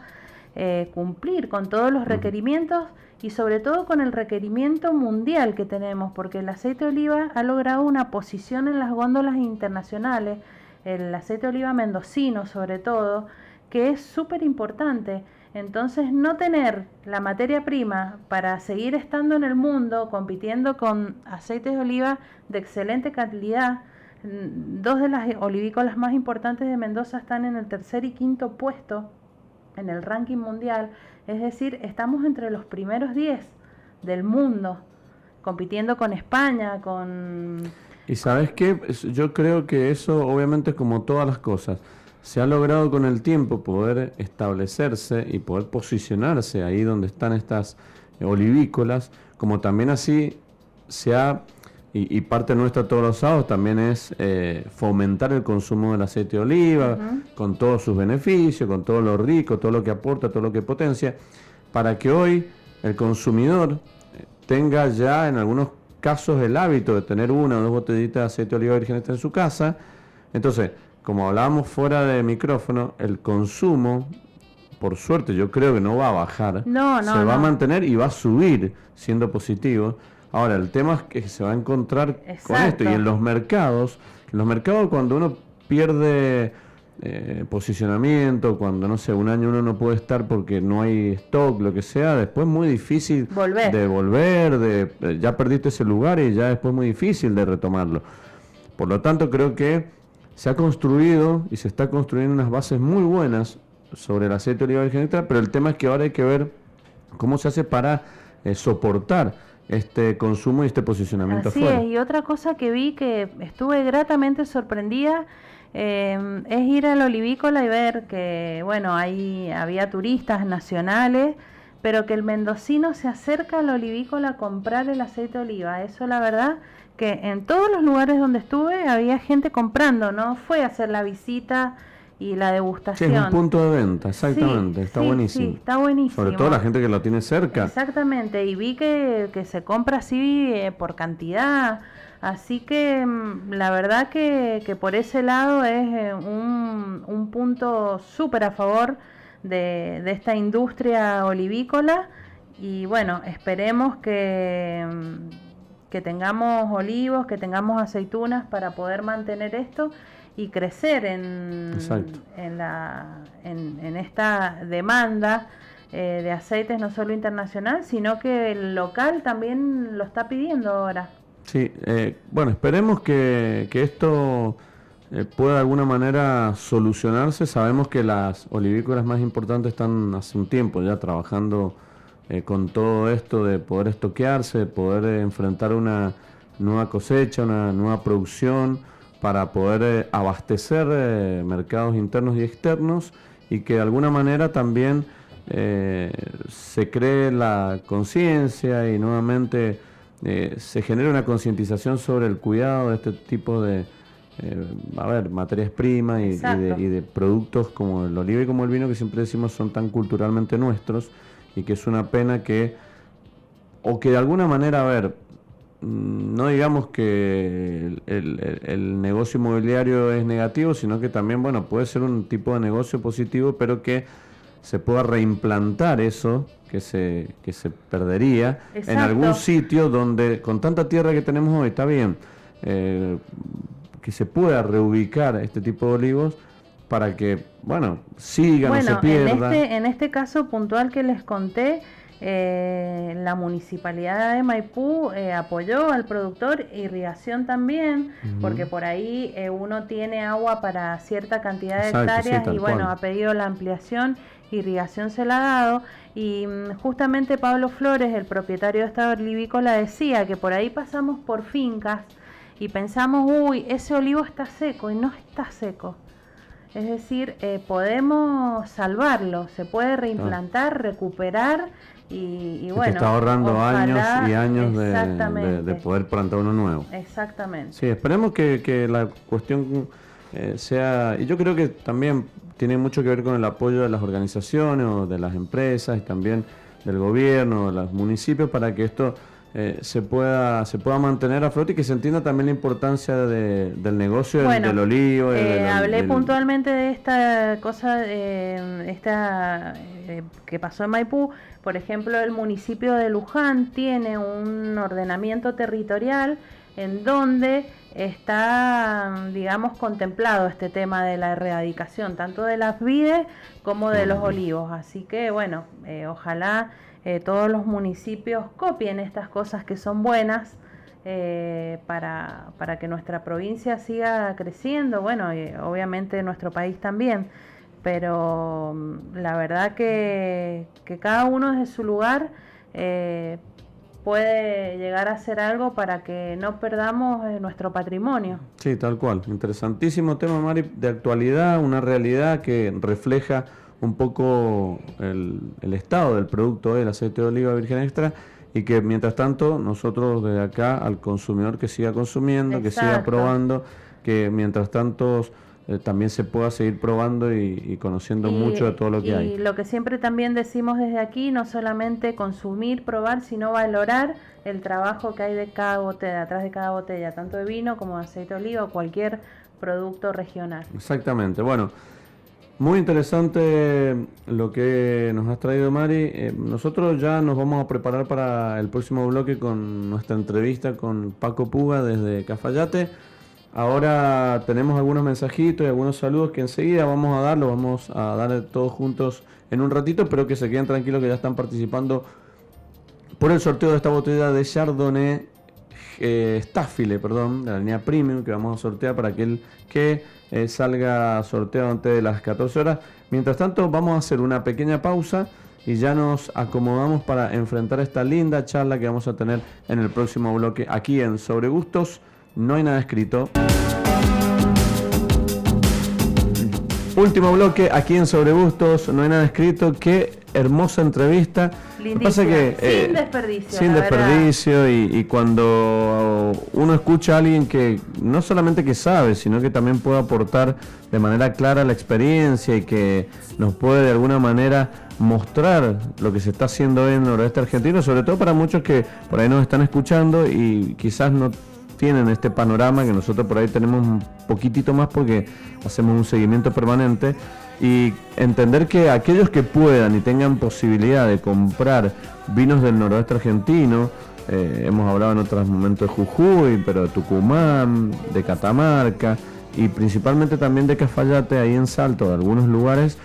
Speaker 3: cumplir con todos los requerimientos y sobre todo con el requerimiento mundial que tenemos, porque el aceite de oliva ha logrado una posición en las góndolas internacionales, el aceite de oliva mendocino sobre todo, que es súper importante. Entonces, no tener la materia prima para seguir estando en el mundo compitiendo con aceites de oliva de excelente calidad, dos de las olivícolas más importantes de Mendoza están en el tercer y quinto puesto en el ranking mundial. Es decir, estamos entre los primeros 10 del mundo, compitiendo con España, con...
Speaker 2: Y sabes qué, yo creo que eso obviamente como todas las cosas. Se ha logrado con el tiempo poder establecerse y poder posicionarse ahí donde están estas olivícolas, como también así se ha y, parte nuestra todos los sábados también es eh, fomentar el consumo del aceite de oliva, con todos sus beneficios, con todo lo rico, todo lo que aporta, todo lo que potencia, para que hoy el consumidor eh, tenga ya en algunos casos el hábito de tener una o dos botellitas de aceite de oliva virgen en su casa. Entonces, como hablábamos fuera de micrófono, el consumo, por suerte yo creo que no va a bajar, se va a mantener y va a subir siendo positivo Ahora, el tema es que se va a encontrar con esto. Y en los mercados, en los mercados cuando uno pierde eh, posicionamiento, cuando no sé, un año uno no puede estar porque no hay stock, lo que sea, después es muy difícil de volver, de, eh, ya perdiste ese lugar y ya después es muy difícil de retomarlo. Por lo tanto, creo que se ha construido y se está construyendo unas bases muy buenas sobre el aceite de oliva virgen pero el tema es que ahora hay que ver cómo se hace para eh, soportar este consumo y este posicionamiento
Speaker 3: Así es, y otra cosa que vi que estuve gratamente sorprendida eh, es ir al olivícola y ver que, bueno, ahí había turistas nacionales, pero que el mendocino se acerca al olivícola a comprar el aceite de oliva. Eso la verdad que en todos los lugares donde estuve había gente comprando, ¿no? Fue a hacer la visita y la degustación.
Speaker 2: Sí, es un punto de venta, exactamente, está buenísimo.
Speaker 3: está buenísimo.
Speaker 2: Sobre todo la gente que lo tiene cerca.
Speaker 3: Exactamente, y vi que, se compra así eh, por cantidad, así que mm, la verdad que, que por ese lado es eh, un, un, punto súper a favor de, de esta industria olivícola y bueno, esperemos que, mm, que tengamos olivos, que tengamos aceitunas para poder mantener esto y crecer en, en, la, en, esta demanda eh, de aceites no solo internacional, sino que el local también lo está pidiendo ahora.
Speaker 2: Sí, eh, bueno, esperemos que, que esto eh, pueda de alguna manera solucionarse. Sabemos que las olivícolas más importantes están hace un tiempo ya trabajando con todo esto de poder estoquearse, de poder enfrentar una nueva cosecha, una nueva producción para poder eh, abastecer eh, mercados internos y externos y que de alguna manera también eh, se cree la conciencia y nuevamente se genere una concientización sobre el cuidado de este tipo de a ver, materias primas y, de, productos como el oliva y como el vino que siempre decimos son tan culturalmente nuestros y que es una pena que o que de alguna manera, a ver, no digamos que el, negocio inmobiliario es negativo, sino que también, bueno, puede ser un tipo de negocio positivo, pero que se pueda reimplantar eso que se, que se perdería en algún sitio donde, con tanta tierra que tenemos hoy, está bien, eh, que se pueda reubicar este tipo de olivos para que, bueno, siga, no se pierda.
Speaker 3: En este, en este caso puntual que les conté, eh, la municipalidad de Maipú eh, apoyó al productor, irrigación también, porque por ahí eh, uno tiene agua para cierta cantidad de hectáreas y bueno, ha pedido la ampliación, irrigación se la ha dado. Y mm, justamente Pablo Flores, el propietario de esta olivícola, decía que por ahí pasamos por fincas y pensamos, uy, ese olivo está seco y no está seco. Es decir, eh, podemos salvarlo, se puede reimplantar, recuperar y, bueno.
Speaker 2: está ahorrando años y años de, poder plantar uno nuevo.
Speaker 3: Exactamente.
Speaker 2: Sí, esperemos que, la cuestión eh, sea. Y yo creo que también tiene mucho que ver con el apoyo de las organizaciones o de las empresas y también del gobierno, de los municipios, para que esto eh, se, pueda, se pueda mantener a flote y que se entienda también la importancia del negocio del, olivo.
Speaker 3: Eh, hablé puntualmente de esta cosa eh, esta, que pasó en Maipú. Por ejemplo, el municipio de Luján tiene un ordenamiento territorial en donde está, digamos, contemplado este tema de la erradicación, tanto de las vides como de los olivos. Así que, bueno, ojalá eh, todos los municipios copien estas cosas que son buenas eh, para, para, que nuestra provincia siga creciendo, bueno, y obviamente nuestro país también, pero mm, la verdad que, que cada uno desde su lugar eh, puede llegar a hacer algo para que no perdamos nuestro patrimonio.
Speaker 2: Sí, tal cual. Interesantísimo tema, Mari, de actualidad, una realidad que refleja un poco el, estado del producto del aceite de oliva virgen extra y que mientras tanto nosotros desde acá al consumidor que siga consumiendo, que siga probando, que mientras tanto eh, también se pueda seguir probando y, conociendo mucho de todo lo que hay.
Speaker 3: Y lo que siempre también decimos desde aquí, no solamente consumir, probar, sino valorar el trabajo que hay de cada botella, atrás de cada botella, tanto de vino como de aceite de oliva o cualquier producto regional.
Speaker 2: Exactamente. Bueno, muy interesante lo que nos has traído, Mari. Eh, nosotros ya nos vamos a preparar para el próximo bloque con nuestra entrevista con Paco Puga desde Cafayate. Ahora tenemos algunos mensajitos y algunos saludos que enseguida vamos a dar, los vamos a dar todos juntos en un ratito, pero que se queden tranquilos que ya están participando por el sorteo de esta botella de Chardonnay eh, Staffile, perdón, de la línea Premium que vamos a sortear para aquel que eh, salga sorteado antes de las 14 horas. Mientras tanto, vamos a hacer una pequeña pausa y ya nos acomodamos para enfrentar esta linda charla que vamos a tener en el próximo bloque aquí en Sobre Gustos. No hay nada escrito. Último bloque aquí en Sobre Gustos, no hay nada escrito. Qué hermosa entrevista
Speaker 3: pasa que, sin eh, desperdicio.
Speaker 2: Sin desperdicio y, cuando uno escucha a alguien que no solamente que sabe, sino que también puede aportar de manera clara la experiencia y que nos puede de alguna manera mostrar lo que se está haciendo en el noroeste argentino, sobre todo para muchos que por ahí nos están escuchando y quizás no tienen este panorama que nosotros por ahí tenemos un poquitito más porque hacemos un seguimiento permanente y entender que aquellos que puedan y tengan posibilidad de comprar vinos del noroeste argentino, eh, hemos hablado en otros momentos de Jujuy, pero de Tucumán, de Catamarca y principalmente también de Cafayate, ahí en Salto, de algunos lugares,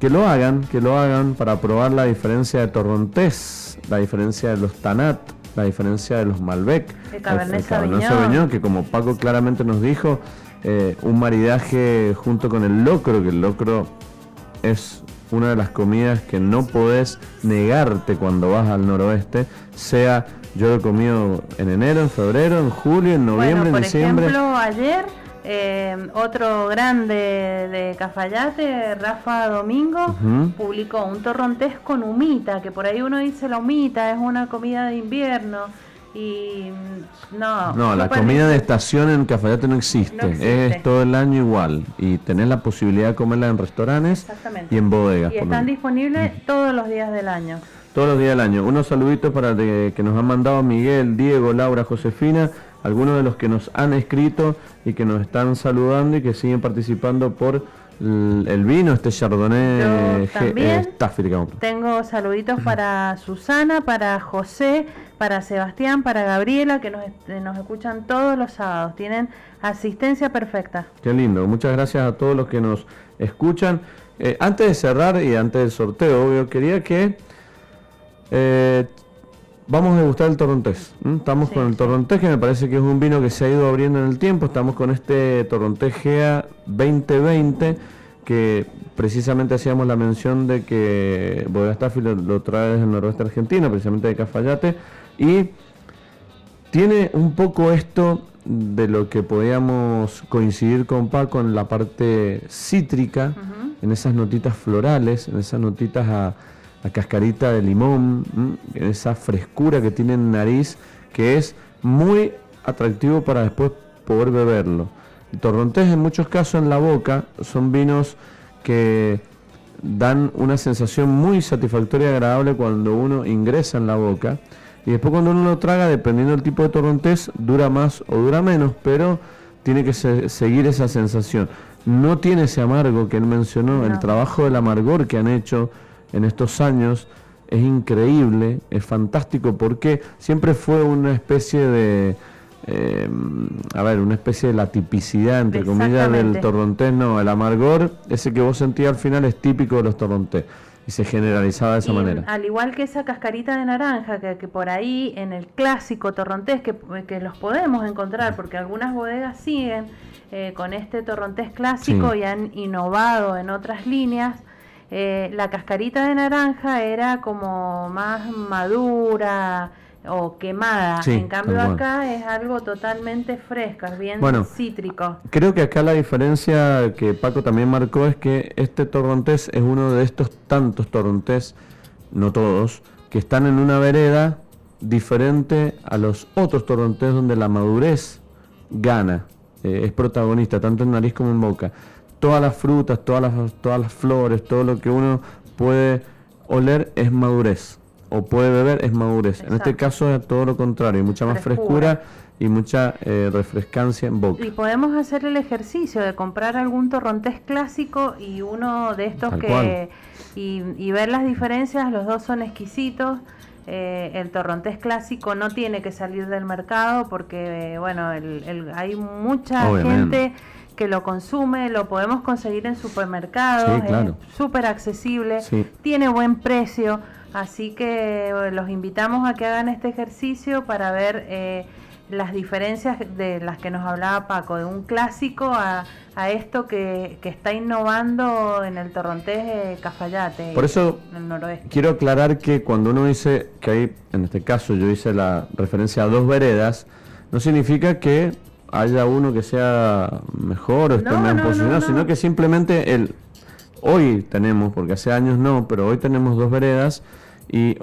Speaker 2: que lo hagan, que lo hagan para probar la diferencia de Torrontés, la diferencia de los Tanat, la diferencia de los Malbec,
Speaker 3: el Cabernet, Sauvignon,
Speaker 2: que como Paco claramente nos dijo, eh, un maridaje junto con el locro, que el locro es una de las comidas que no podés negarte cuando vas al noroeste, sea yo lo he comido en enero, en febrero, en julio, en noviembre,
Speaker 3: en
Speaker 2: diciembre.
Speaker 3: Ejemplo, ayer eh, otro grande de Cafayate, Rafa Domingo, publicó un torrontés con humita, que por ahí uno dice la humita es una comida de invierno y no.
Speaker 2: No, la comida de estación en Cafayate no existe. Es todo el año igual. Y tenés la posibilidad de comerla en restaurantes y en bodegas.
Speaker 3: Y están disponibles mm. todos los días del año.
Speaker 2: Todos los días del año. Unos saluditos para que nos han mandado Miguel, Diego, Laura, Josefina, algunos de los que nos han escrito y que nos están saludando y que siguen participando por el vino, este Chardonnay
Speaker 3: también Tengo saluditos para Susana, para José, para Sebastián, para Gabriela, que nos, eh, nos escuchan todos los sábados. Tienen asistencia perfecta.
Speaker 2: Qué lindo. Muchas gracias a todos los que nos escuchan. Eh, antes de cerrar y antes del sorteo, obvio, quería que eh, vamos a degustar el Torrontés. Estamos con el Torrontés, que me parece que es un vino que se ha ido abriendo en el tiempo. Estamos con este Torrontés GEA 2020, que precisamente hacíamos la mención de que Bodega lo, lo, trae desde el noroeste argentino, precisamente de Cafayate. Y tiene un poco esto de lo que podíamos coincidir con Paco en la parte cítrica, en esas notitas florales, en esas notitas a, cascarita de limón, esa frescura que tiene en nariz, que es muy atractivo para después poder beberlo. El torrontés en muchos casos en la boca son vinos que dan una sensación muy satisfactoria y agradable cuando uno ingresa en la boca. Y después cuando uno lo traga, dependiendo del tipo de torrontés, dura más o dura menos, pero tiene que seguir esa sensación. No tiene ese amargo que él mencionó, el trabajo del amargor que han hecho en estos años es increíble, es fantástico, porque siempre fue una especie de, eh, a ver, una especie de la tipicidad, entre comillas, del torrontés, no, el amargor, ese que vos sentías al final es típico de los torrontés y se generalizaba de esa manera.
Speaker 3: Al igual que esa cascarita de naranja, que, por ahí en el clásico torrontés, que, que, los podemos encontrar, porque algunas bodegas siguen eh, con este torrontés clásico y han innovado en otras líneas, eh, la cascarita de naranja era como más madura, o quemada. en cambio acá es algo totalmente fresco, es bien cítrico.
Speaker 2: Creo que acá la diferencia que Paco también marcó es que este torrontés es uno de estos tantos torrontés, no todos, que están en una vereda diferente a los otros torrontés donde la madurez gana, eh, es protagonista, tanto en nariz como en boca. Todas las frutas, todas las, todas las flores, todo lo que uno puede oler es madurez o puede beber es madurez. En este caso es todo lo contrario, mucha más frescura, y mucha eh, refrescancia en boca.
Speaker 3: Y podemos hacer el ejercicio de comprar algún torrontés clásico y uno de estos que... Y, ver las diferencias, los dos son exquisitos. Eh, el torrontés clásico no tiene que salir del mercado porque, bueno, hay mucha gente que lo consume, lo podemos conseguir en supermercados, es súper accesible, tiene buen precio. Así que los invitamos a que hagan este ejercicio para ver eh, las diferencias de las que nos hablaba Paco, de un clásico a, esto que, está innovando en el Torrontés Cafayate,
Speaker 2: Por eso quiero aclarar que cuando uno dice que hay, en este caso yo hice la referencia a dos veredas, no significa que haya uno que sea mejor o esté no, posicionado, sino que simplemente el hoy tenemos, porque hace años no, pero hoy tenemos dos veredas y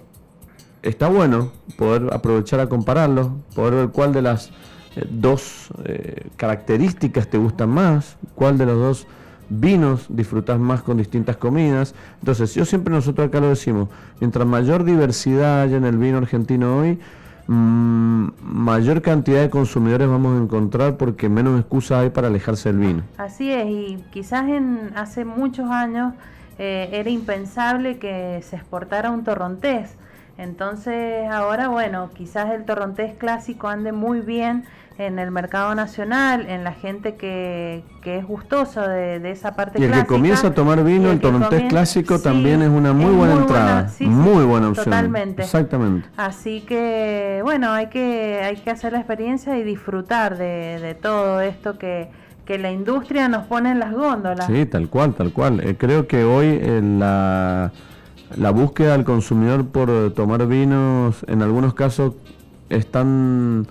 Speaker 2: está bueno poder aprovechar a compararlos, poder ver cuál de las eh, dos eh, características te gustan más, cuál de los dos vinos disfrutas más con distintas comidas. Entonces, yo siempre nosotros acá lo decimos, mientras mayor diversidad haya en el vino argentino hoy, mayor cantidad de consumidores vamos a encontrar porque menos excusas hay para alejarse del vino.
Speaker 3: Así es, y quizás en hace muchos años eh, era impensable que se exportara un torrontés. Entonces ahora, bueno, quizás el torrontés clásico ande muy bien en el mercado nacional, en la gente que, que es gustosa de, esa parte
Speaker 2: y el que comienza a tomar vino, el, torrontés clásico también es una muy buena entrada, muy buena opción.
Speaker 3: Totalmente.
Speaker 2: Exactamente.
Speaker 3: Así que, bueno, hay que, hay que hacer la experiencia y disfrutar de, de todo esto que que la industria nos pone en las góndolas.
Speaker 2: Sí, tal cual, tal cual. Eh, creo que hoy eh, la, la búsqueda del consumidor por tomar vinos en algunos casos es tan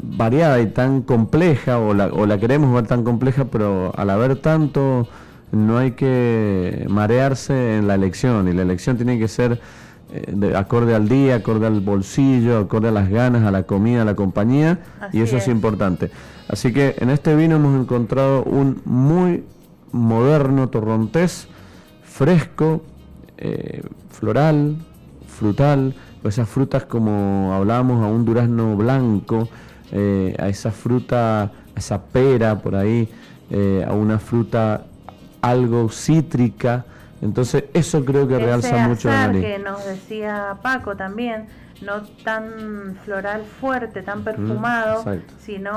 Speaker 2: variada y tan compleja, o la, o la queremos ver tan compleja, pero al haber tanto, no hay que marearse en la elección, y la elección tiene que ser eh, de, acorde al día, acorde al bolsillo, acorde a las ganas, a la comida, a la compañía, y eso es importante. Así que en este vino hemos encontrado un muy moderno torrontés, fresco, eh, floral, frutal, esas frutas como hablábamos a un durazno blanco, eh, a esa fruta, a esa pera por ahí, eh, a una fruta algo cítrica. Entonces eso creo que realza mucho
Speaker 3: la que nos decía Paco también no tan floral fuerte, tan mm, perfumado, sino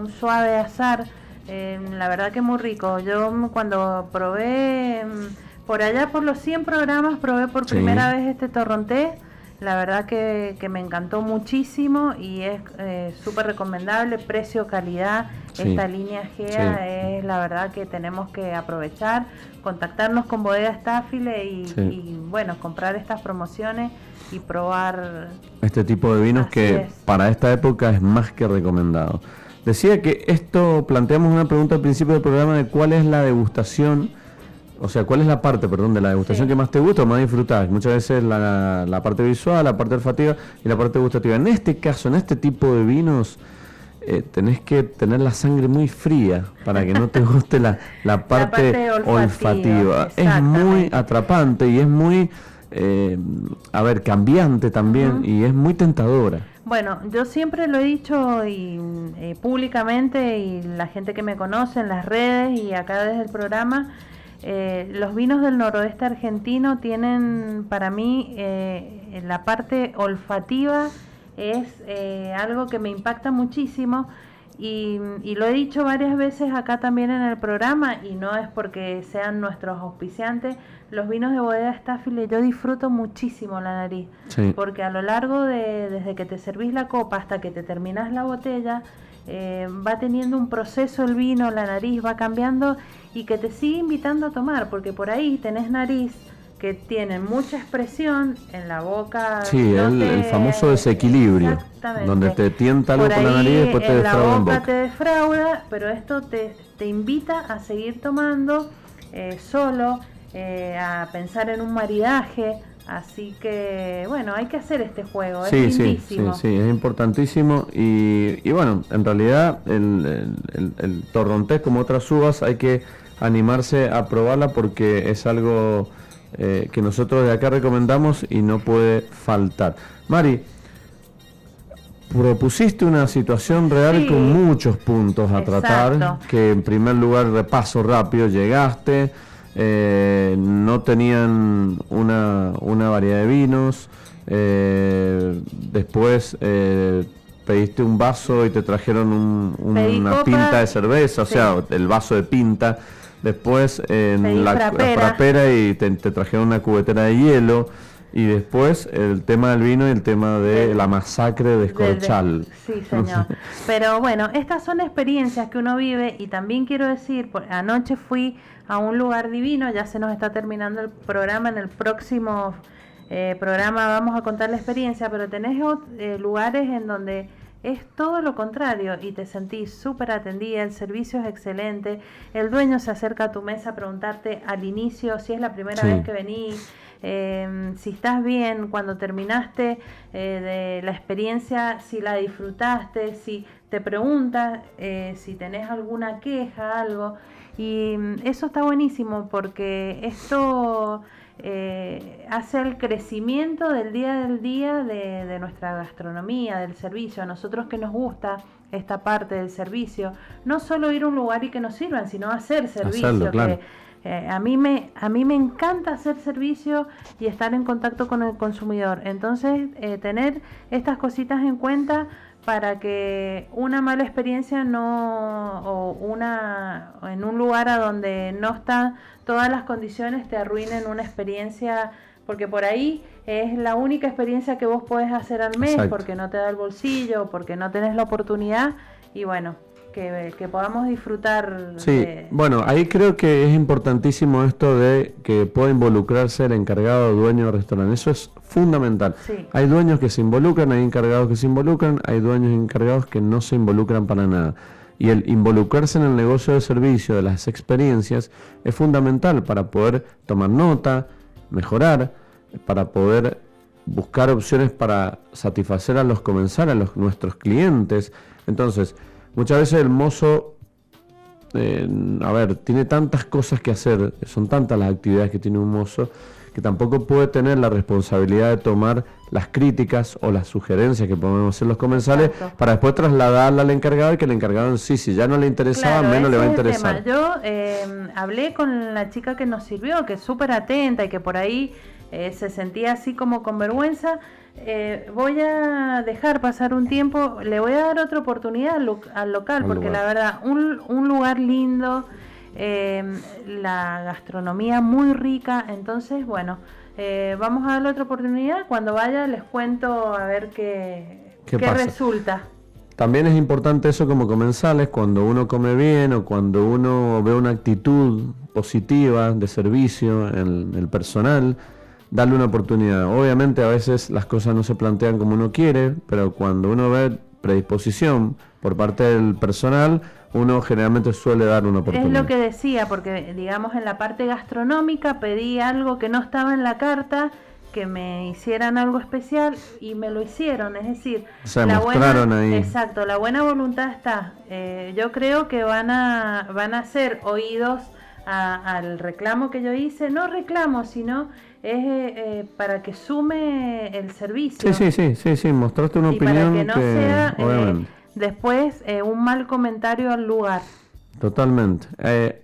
Speaker 3: un, suave azar. Eh, la verdad que muy rico. Yo cuando probé, mm, por allá por los 100 programas, probé por primera vez este torronté. La verdad que, me encantó muchísimo y es eh, súper recomendable, precio, calidad. Esta línea GEA es la verdad que tenemos que aprovechar, contactarnos con Bodega Estáfile y bueno, comprar estas promociones y probar
Speaker 2: este tipo de vinos que para esta época es más que recomendado. Decía que esto, planteamos una pregunta al principio del programa de cuál es la degustación, o sea, cuál es la parte, perdón, de la degustación que más te gusta o más disfrutas. Muchas veces la, la, parte visual, la parte olfativa y la parte gustativa. En este caso, en este tipo de vinos, eh, tenés que tener la sangre muy fría para que no te guste la, la, parte, olfativa. Es muy atrapante y es muy, eh, a ver, cambiante también y es muy tentadora.
Speaker 3: Bueno, yo siempre lo he dicho y, eh, públicamente y la gente que me conoce en las redes y acá desde el programa, los vinos del noroeste argentino tienen para mí la parte olfativa es eh, algo que me impacta muchísimo. Y, lo he dicho varias veces acá también en el programa y no es porque sean nuestros auspiciantes, los vinos de bodega Staffile yo disfruto muchísimo la nariz, porque a lo largo de desde que te servís la copa hasta que te terminas la botella, eh, va teniendo un proceso el vino, la nariz va cambiando y que te sigue invitando a tomar, porque por ahí tenés nariz que tienen mucha expresión en la boca.
Speaker 2: Sí, el, famoso desequilibrio, donde te tienta algo por la nariz y después te defrauda
Speaker 3: la
Speaker 2: boca,
Speaker 3: te defrauda, pero esto te, te invita a seguir tomando eh, solo, eh, a pensar en un maridaje. Así que, bueno, hay que hacer este juego.
Speaker 2: Sí, es sí, sí, sí, es importantísimo. Y, y bueno, en realidad el, el, el torrontés, como otras uvas, hay que animarse a probarla porque es algo eh, que nosotros de acá recomendamos y no puede faltar. Mari, propusiste una situación real con muchos puntos a tratar, que en primer lugar, repaso rápido, llegaste, eh, no tenían una, una, variedad de vinos, eh, después pediste un vaso y te trajeron una pinta de cerveza, o sea, el vaso de pinta después en la, frapera. y te, trajeron una cubetera de hielo y después el tema del vino y el tema de la masacre de Escorchal.
Speaker 3: sí, señor. Pero bueno, estas son experiencias que uno vive y también quiero decir, anoche fui a un lugar divino, ya se nos está terminando el programa, en el próximo eh, programa vamos a contar la experiencia, pero tenés eh, lugares en donde es todo lo contrario y te sentís súper atendida, el servicio es excelente, el dueño se acerca a tu mesa a preguntarte al inicio si es la primera vez que venís, em, si estás bien, cuando terminaste eh, de la experiencia, si la disfrutaste, si te pregunta eh, si tenés alguna queja, algo. Y mm, eso está buenísimo porque esto eh, hace el crecimiento del día del día de, nuestra gastronomía, del servicio. A nosotros que nos gusta esta parte del servicio, no solo ir a un lugar y que nos sirvan, sino hacer servicio. Eh, a, mí me, a mí me encanta hacer servicio y estar en contacto con el consumidor. Entonces, eh, tener estas cositas en cuenta para que una mala experiencia no o una en un lugar a donde no están todas las condiciones te arruinen una experiencia porque por ahí es la única experiencia que vos podés hacer al mes porque no te da el bolsillo porque no tenés la oportunidad y bueno que, podamos disfrutar.
Speaker 2: Sí, bueno, ahí creo que es importantísimo esto de que pueda involucrarse el encargado dueño del restaurante. Eso es fundamental. Hay dueños que se involucran, hay encargados que se involucran, hay dueños y encargados que no se involucran para nada. Y el involucrarse en el negocio de servicio, de las experiencias, es fundamental para poder tomar nota, mejorar, para poder buscar opciones para satisfacer a los comensales, a los, nuestros clientes. Entonces, Muchas veces el mozo, eh, a ver, tiene tantas cosas que hacer, son tantas las actividades que tiene un mozo, que tampoco puede tener la responsabilidad de tomar las críticas o las sugerencias que podemos hacer los comensales para después trasladarla al encargado y que el encargado en sí, si ya no le interesaba, menos le va a interesar.
Speaker 3: Yo eh, hablé con la chica que nos sirvió, que es súper atenta y que por ahí eh, se sentía así como con vergüenza. Eh, voy a dejar pasar un tiempo, le voy a dar otra oportunidad al, local, porque la verdad, un, un lugar lindo, em, la gastronomía muy rica, entonces, bueno, eh, vamos a darle otra oportunidad. Cuando vaya les cuento a ver qué, qué, resulta.
Speaker 2: También es importante eso como comensales, cuando uno come bien o cuando uno ve una actitud positiva de servicio en el personal, darle una oportunidad. Obviamente a veces las cosas no se plantean como uno quiere, pero cuando uno ve predisposición por parte del personal, uno generalmente suele dar una oportunidad.
Speaker 3: Es lo que decía, porque digamos en la parte gastronómica pedí algo que no estaba en la carta, que me hicieran algo especial y me lo hicieron, es decir,
Speaker 2: la buena, ahí.
Speaker 3: exacto, la buena voluntad está. Eh, yo creo que van a van a ser oídos al reclamo que yo hice, no reclamo, sino es eh, eh, para que sume el servicio.
Speaker 2: Sí, sí, sí, sí, sí, mostraste una opinión
Speaker 3: para que no sea después un mal comentario al lugar.
Speaker 2: Totalmente.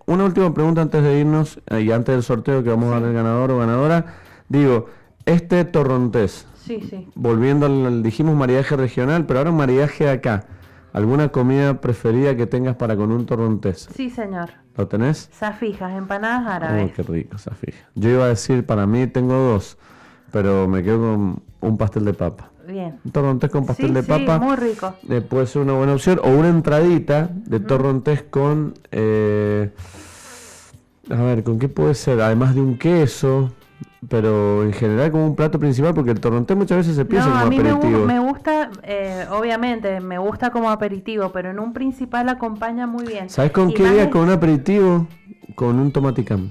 Speaker 2: una última pregunta antes de irnos y antes del sorteo que vamos a dar el ganador o ganadora. Digo, este torrontés,
Speaker 3: sí, sí.
Speaker 2: volviendo al, dijimos maridaje regional, pero ahora un maridaje acá. ¿Alguna comida preferida que tengas para con un torrontés?
Speaker 3: Sí, señor.
Speaker 2: ¿Lo tenés?
Speaker 3: Safijas, empanadas árabes.
Speaker 2: Oh, qué rico, safijas. Yo iba a decir, para mí tengo dos, pero me quedo con un pastel de papa.
Speaker 3: Bien.
Speaker 2: Un torrontés con pastel de papa.
Speaker 3: muy rico.
Speaker 2: Eh, puede ser una buena opción. O una entradita de torrontés con... Eh, a ver, ¿con qué puede ser? Además de un queso, pero en general como un plato principal porque el torrontés muchas veces se piensa como
Speaker 3: a mí
Speaker 2: aperitivo.
Speaker 3: Me, gusta, eh, obviamente, me gusta como aperitivo, pero en un principal acompaña muy bien.
Speaker 2: ¿Sabes con qué día? Con un aperitivo, con un tomaticam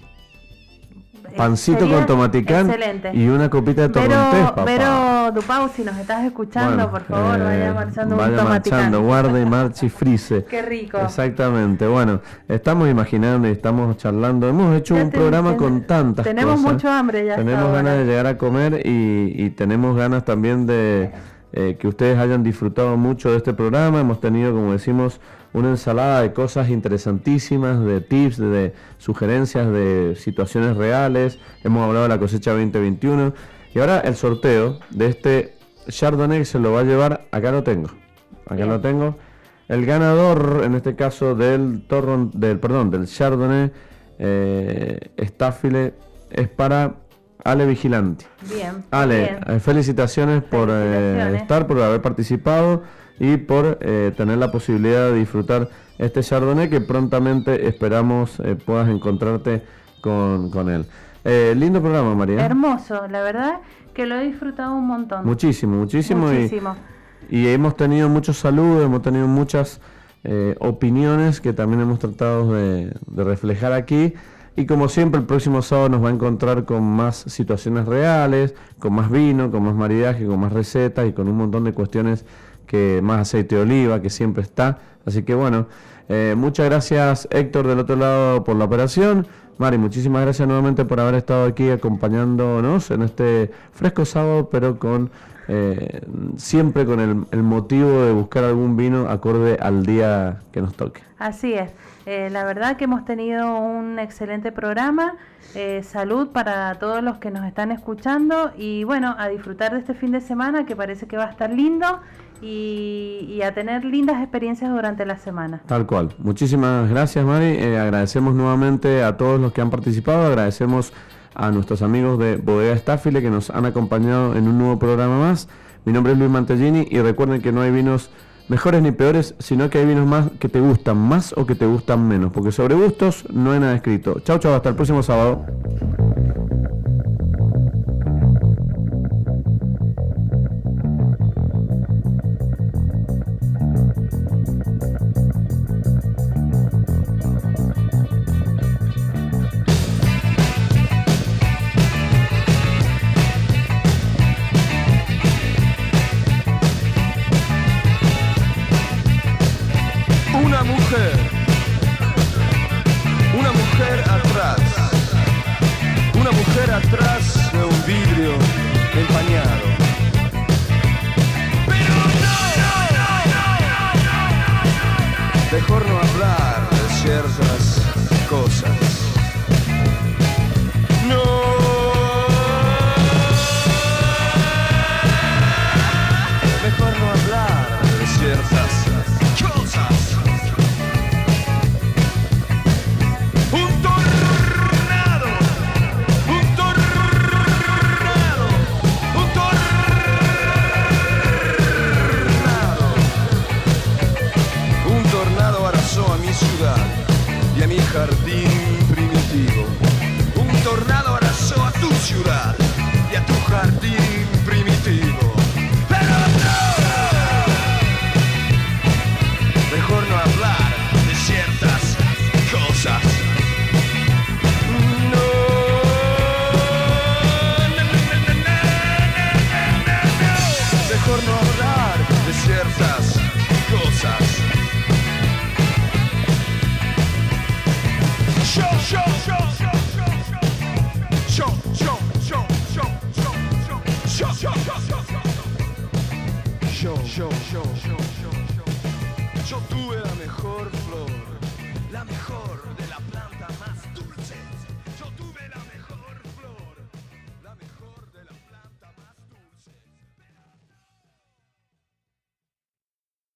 Speaker 2: pancito con tomaticán y una copita de torrontés,
Speaker 3: papá. Pero, Dupau, si nos estás escuchando, por favor, vaya eh, marchando
Speaker 2: vaya
Speaker 3: un
Speaker 2: marchando, guarde y marche y frise.
Speaker 3: Qué rico.
Speaker 2: Exactamente. Bueno, estamos imaginando y estamos charlando. Hemos hecho un programa con tantas
Speaker 3: tenemos
Speaker 2: cosas.
Speaker 3: Tenemos mucho hambre ya.
Speaker 2: Tenemos ganas de llegar a comer y, tenemos ganas también de eh, que ustedes hayan disfrutado mucho de este programa. Hemos tenido, como decimos, una ensalada de cosas interesantísimas, de tips, de, sugerencias, de situaciones reales. Hemos hablado de la cosecha 2021. Y ahora el sorteo de este Chardonnay se lo va a llevar, acá lo tengo. Acá lo tengo. El ganador, en este caso del torron, del perdón, del Chardonnay eh, es para Ale Vigilante.
Speaker 3: Bien.
Speaker 2: Ale, eh, felicitaciones, por eh, estar, por haber participado y por eh, tener la posibilidad de disfrutar este Chardonnay que prontamente esperamos eh, puedas encontrarte con, con él. Eh, lindo programa, María.
Speaker 3: Hermoso, la verdad que lo he disfrutado un montón.
Speaker 2: Muchísimo, muchísimo. Y, hemos tenido muchos saludos, hemos tenido muchas opiniones que también hemos tratado de, de reflejar aquí. Y como siempre, el próximo sábado nos va a encontrar con más situaciones reales, con más vino, con más maridaje, con más recetas y con un montón de cuestiones que más aceite de oliva, que siempre está. Así que bueno, eh, muchas gracias Héctor del otro lado por la operación. Mari, muchísimas gracias nuevamente por haber estado aquí acompañándonos en este fresco sábado, pero con eh, siempre con el, motivo de buscar algún vino acorde al día que nos toque.
Speaker 3: Así es. Eh, la verdad que hemos tenido un excelente programa. salud para todos los que nos están escuchando y bueno, a disfrutar de este fin de semana que parece que va a estar lindo y, a tener lindas experiencias durante la semana.
Speaker 2: Tal cual. Muchísimas gracias, Mari. Eh, agradecemos nuevamente a todos los que han participado. Agradecemos a nuestros amigos de Bodega Estáfile que nos han acompañado en un nuevo programa más. Mi nombre es Luis Mantellini y recuerden que no hay vinos mejores ni peores, sino que hay vinos más que te gustan más o que te gustan menos, porque sobre gustos no hay nada escrito. Chao, chao, hasta el próximo sábado.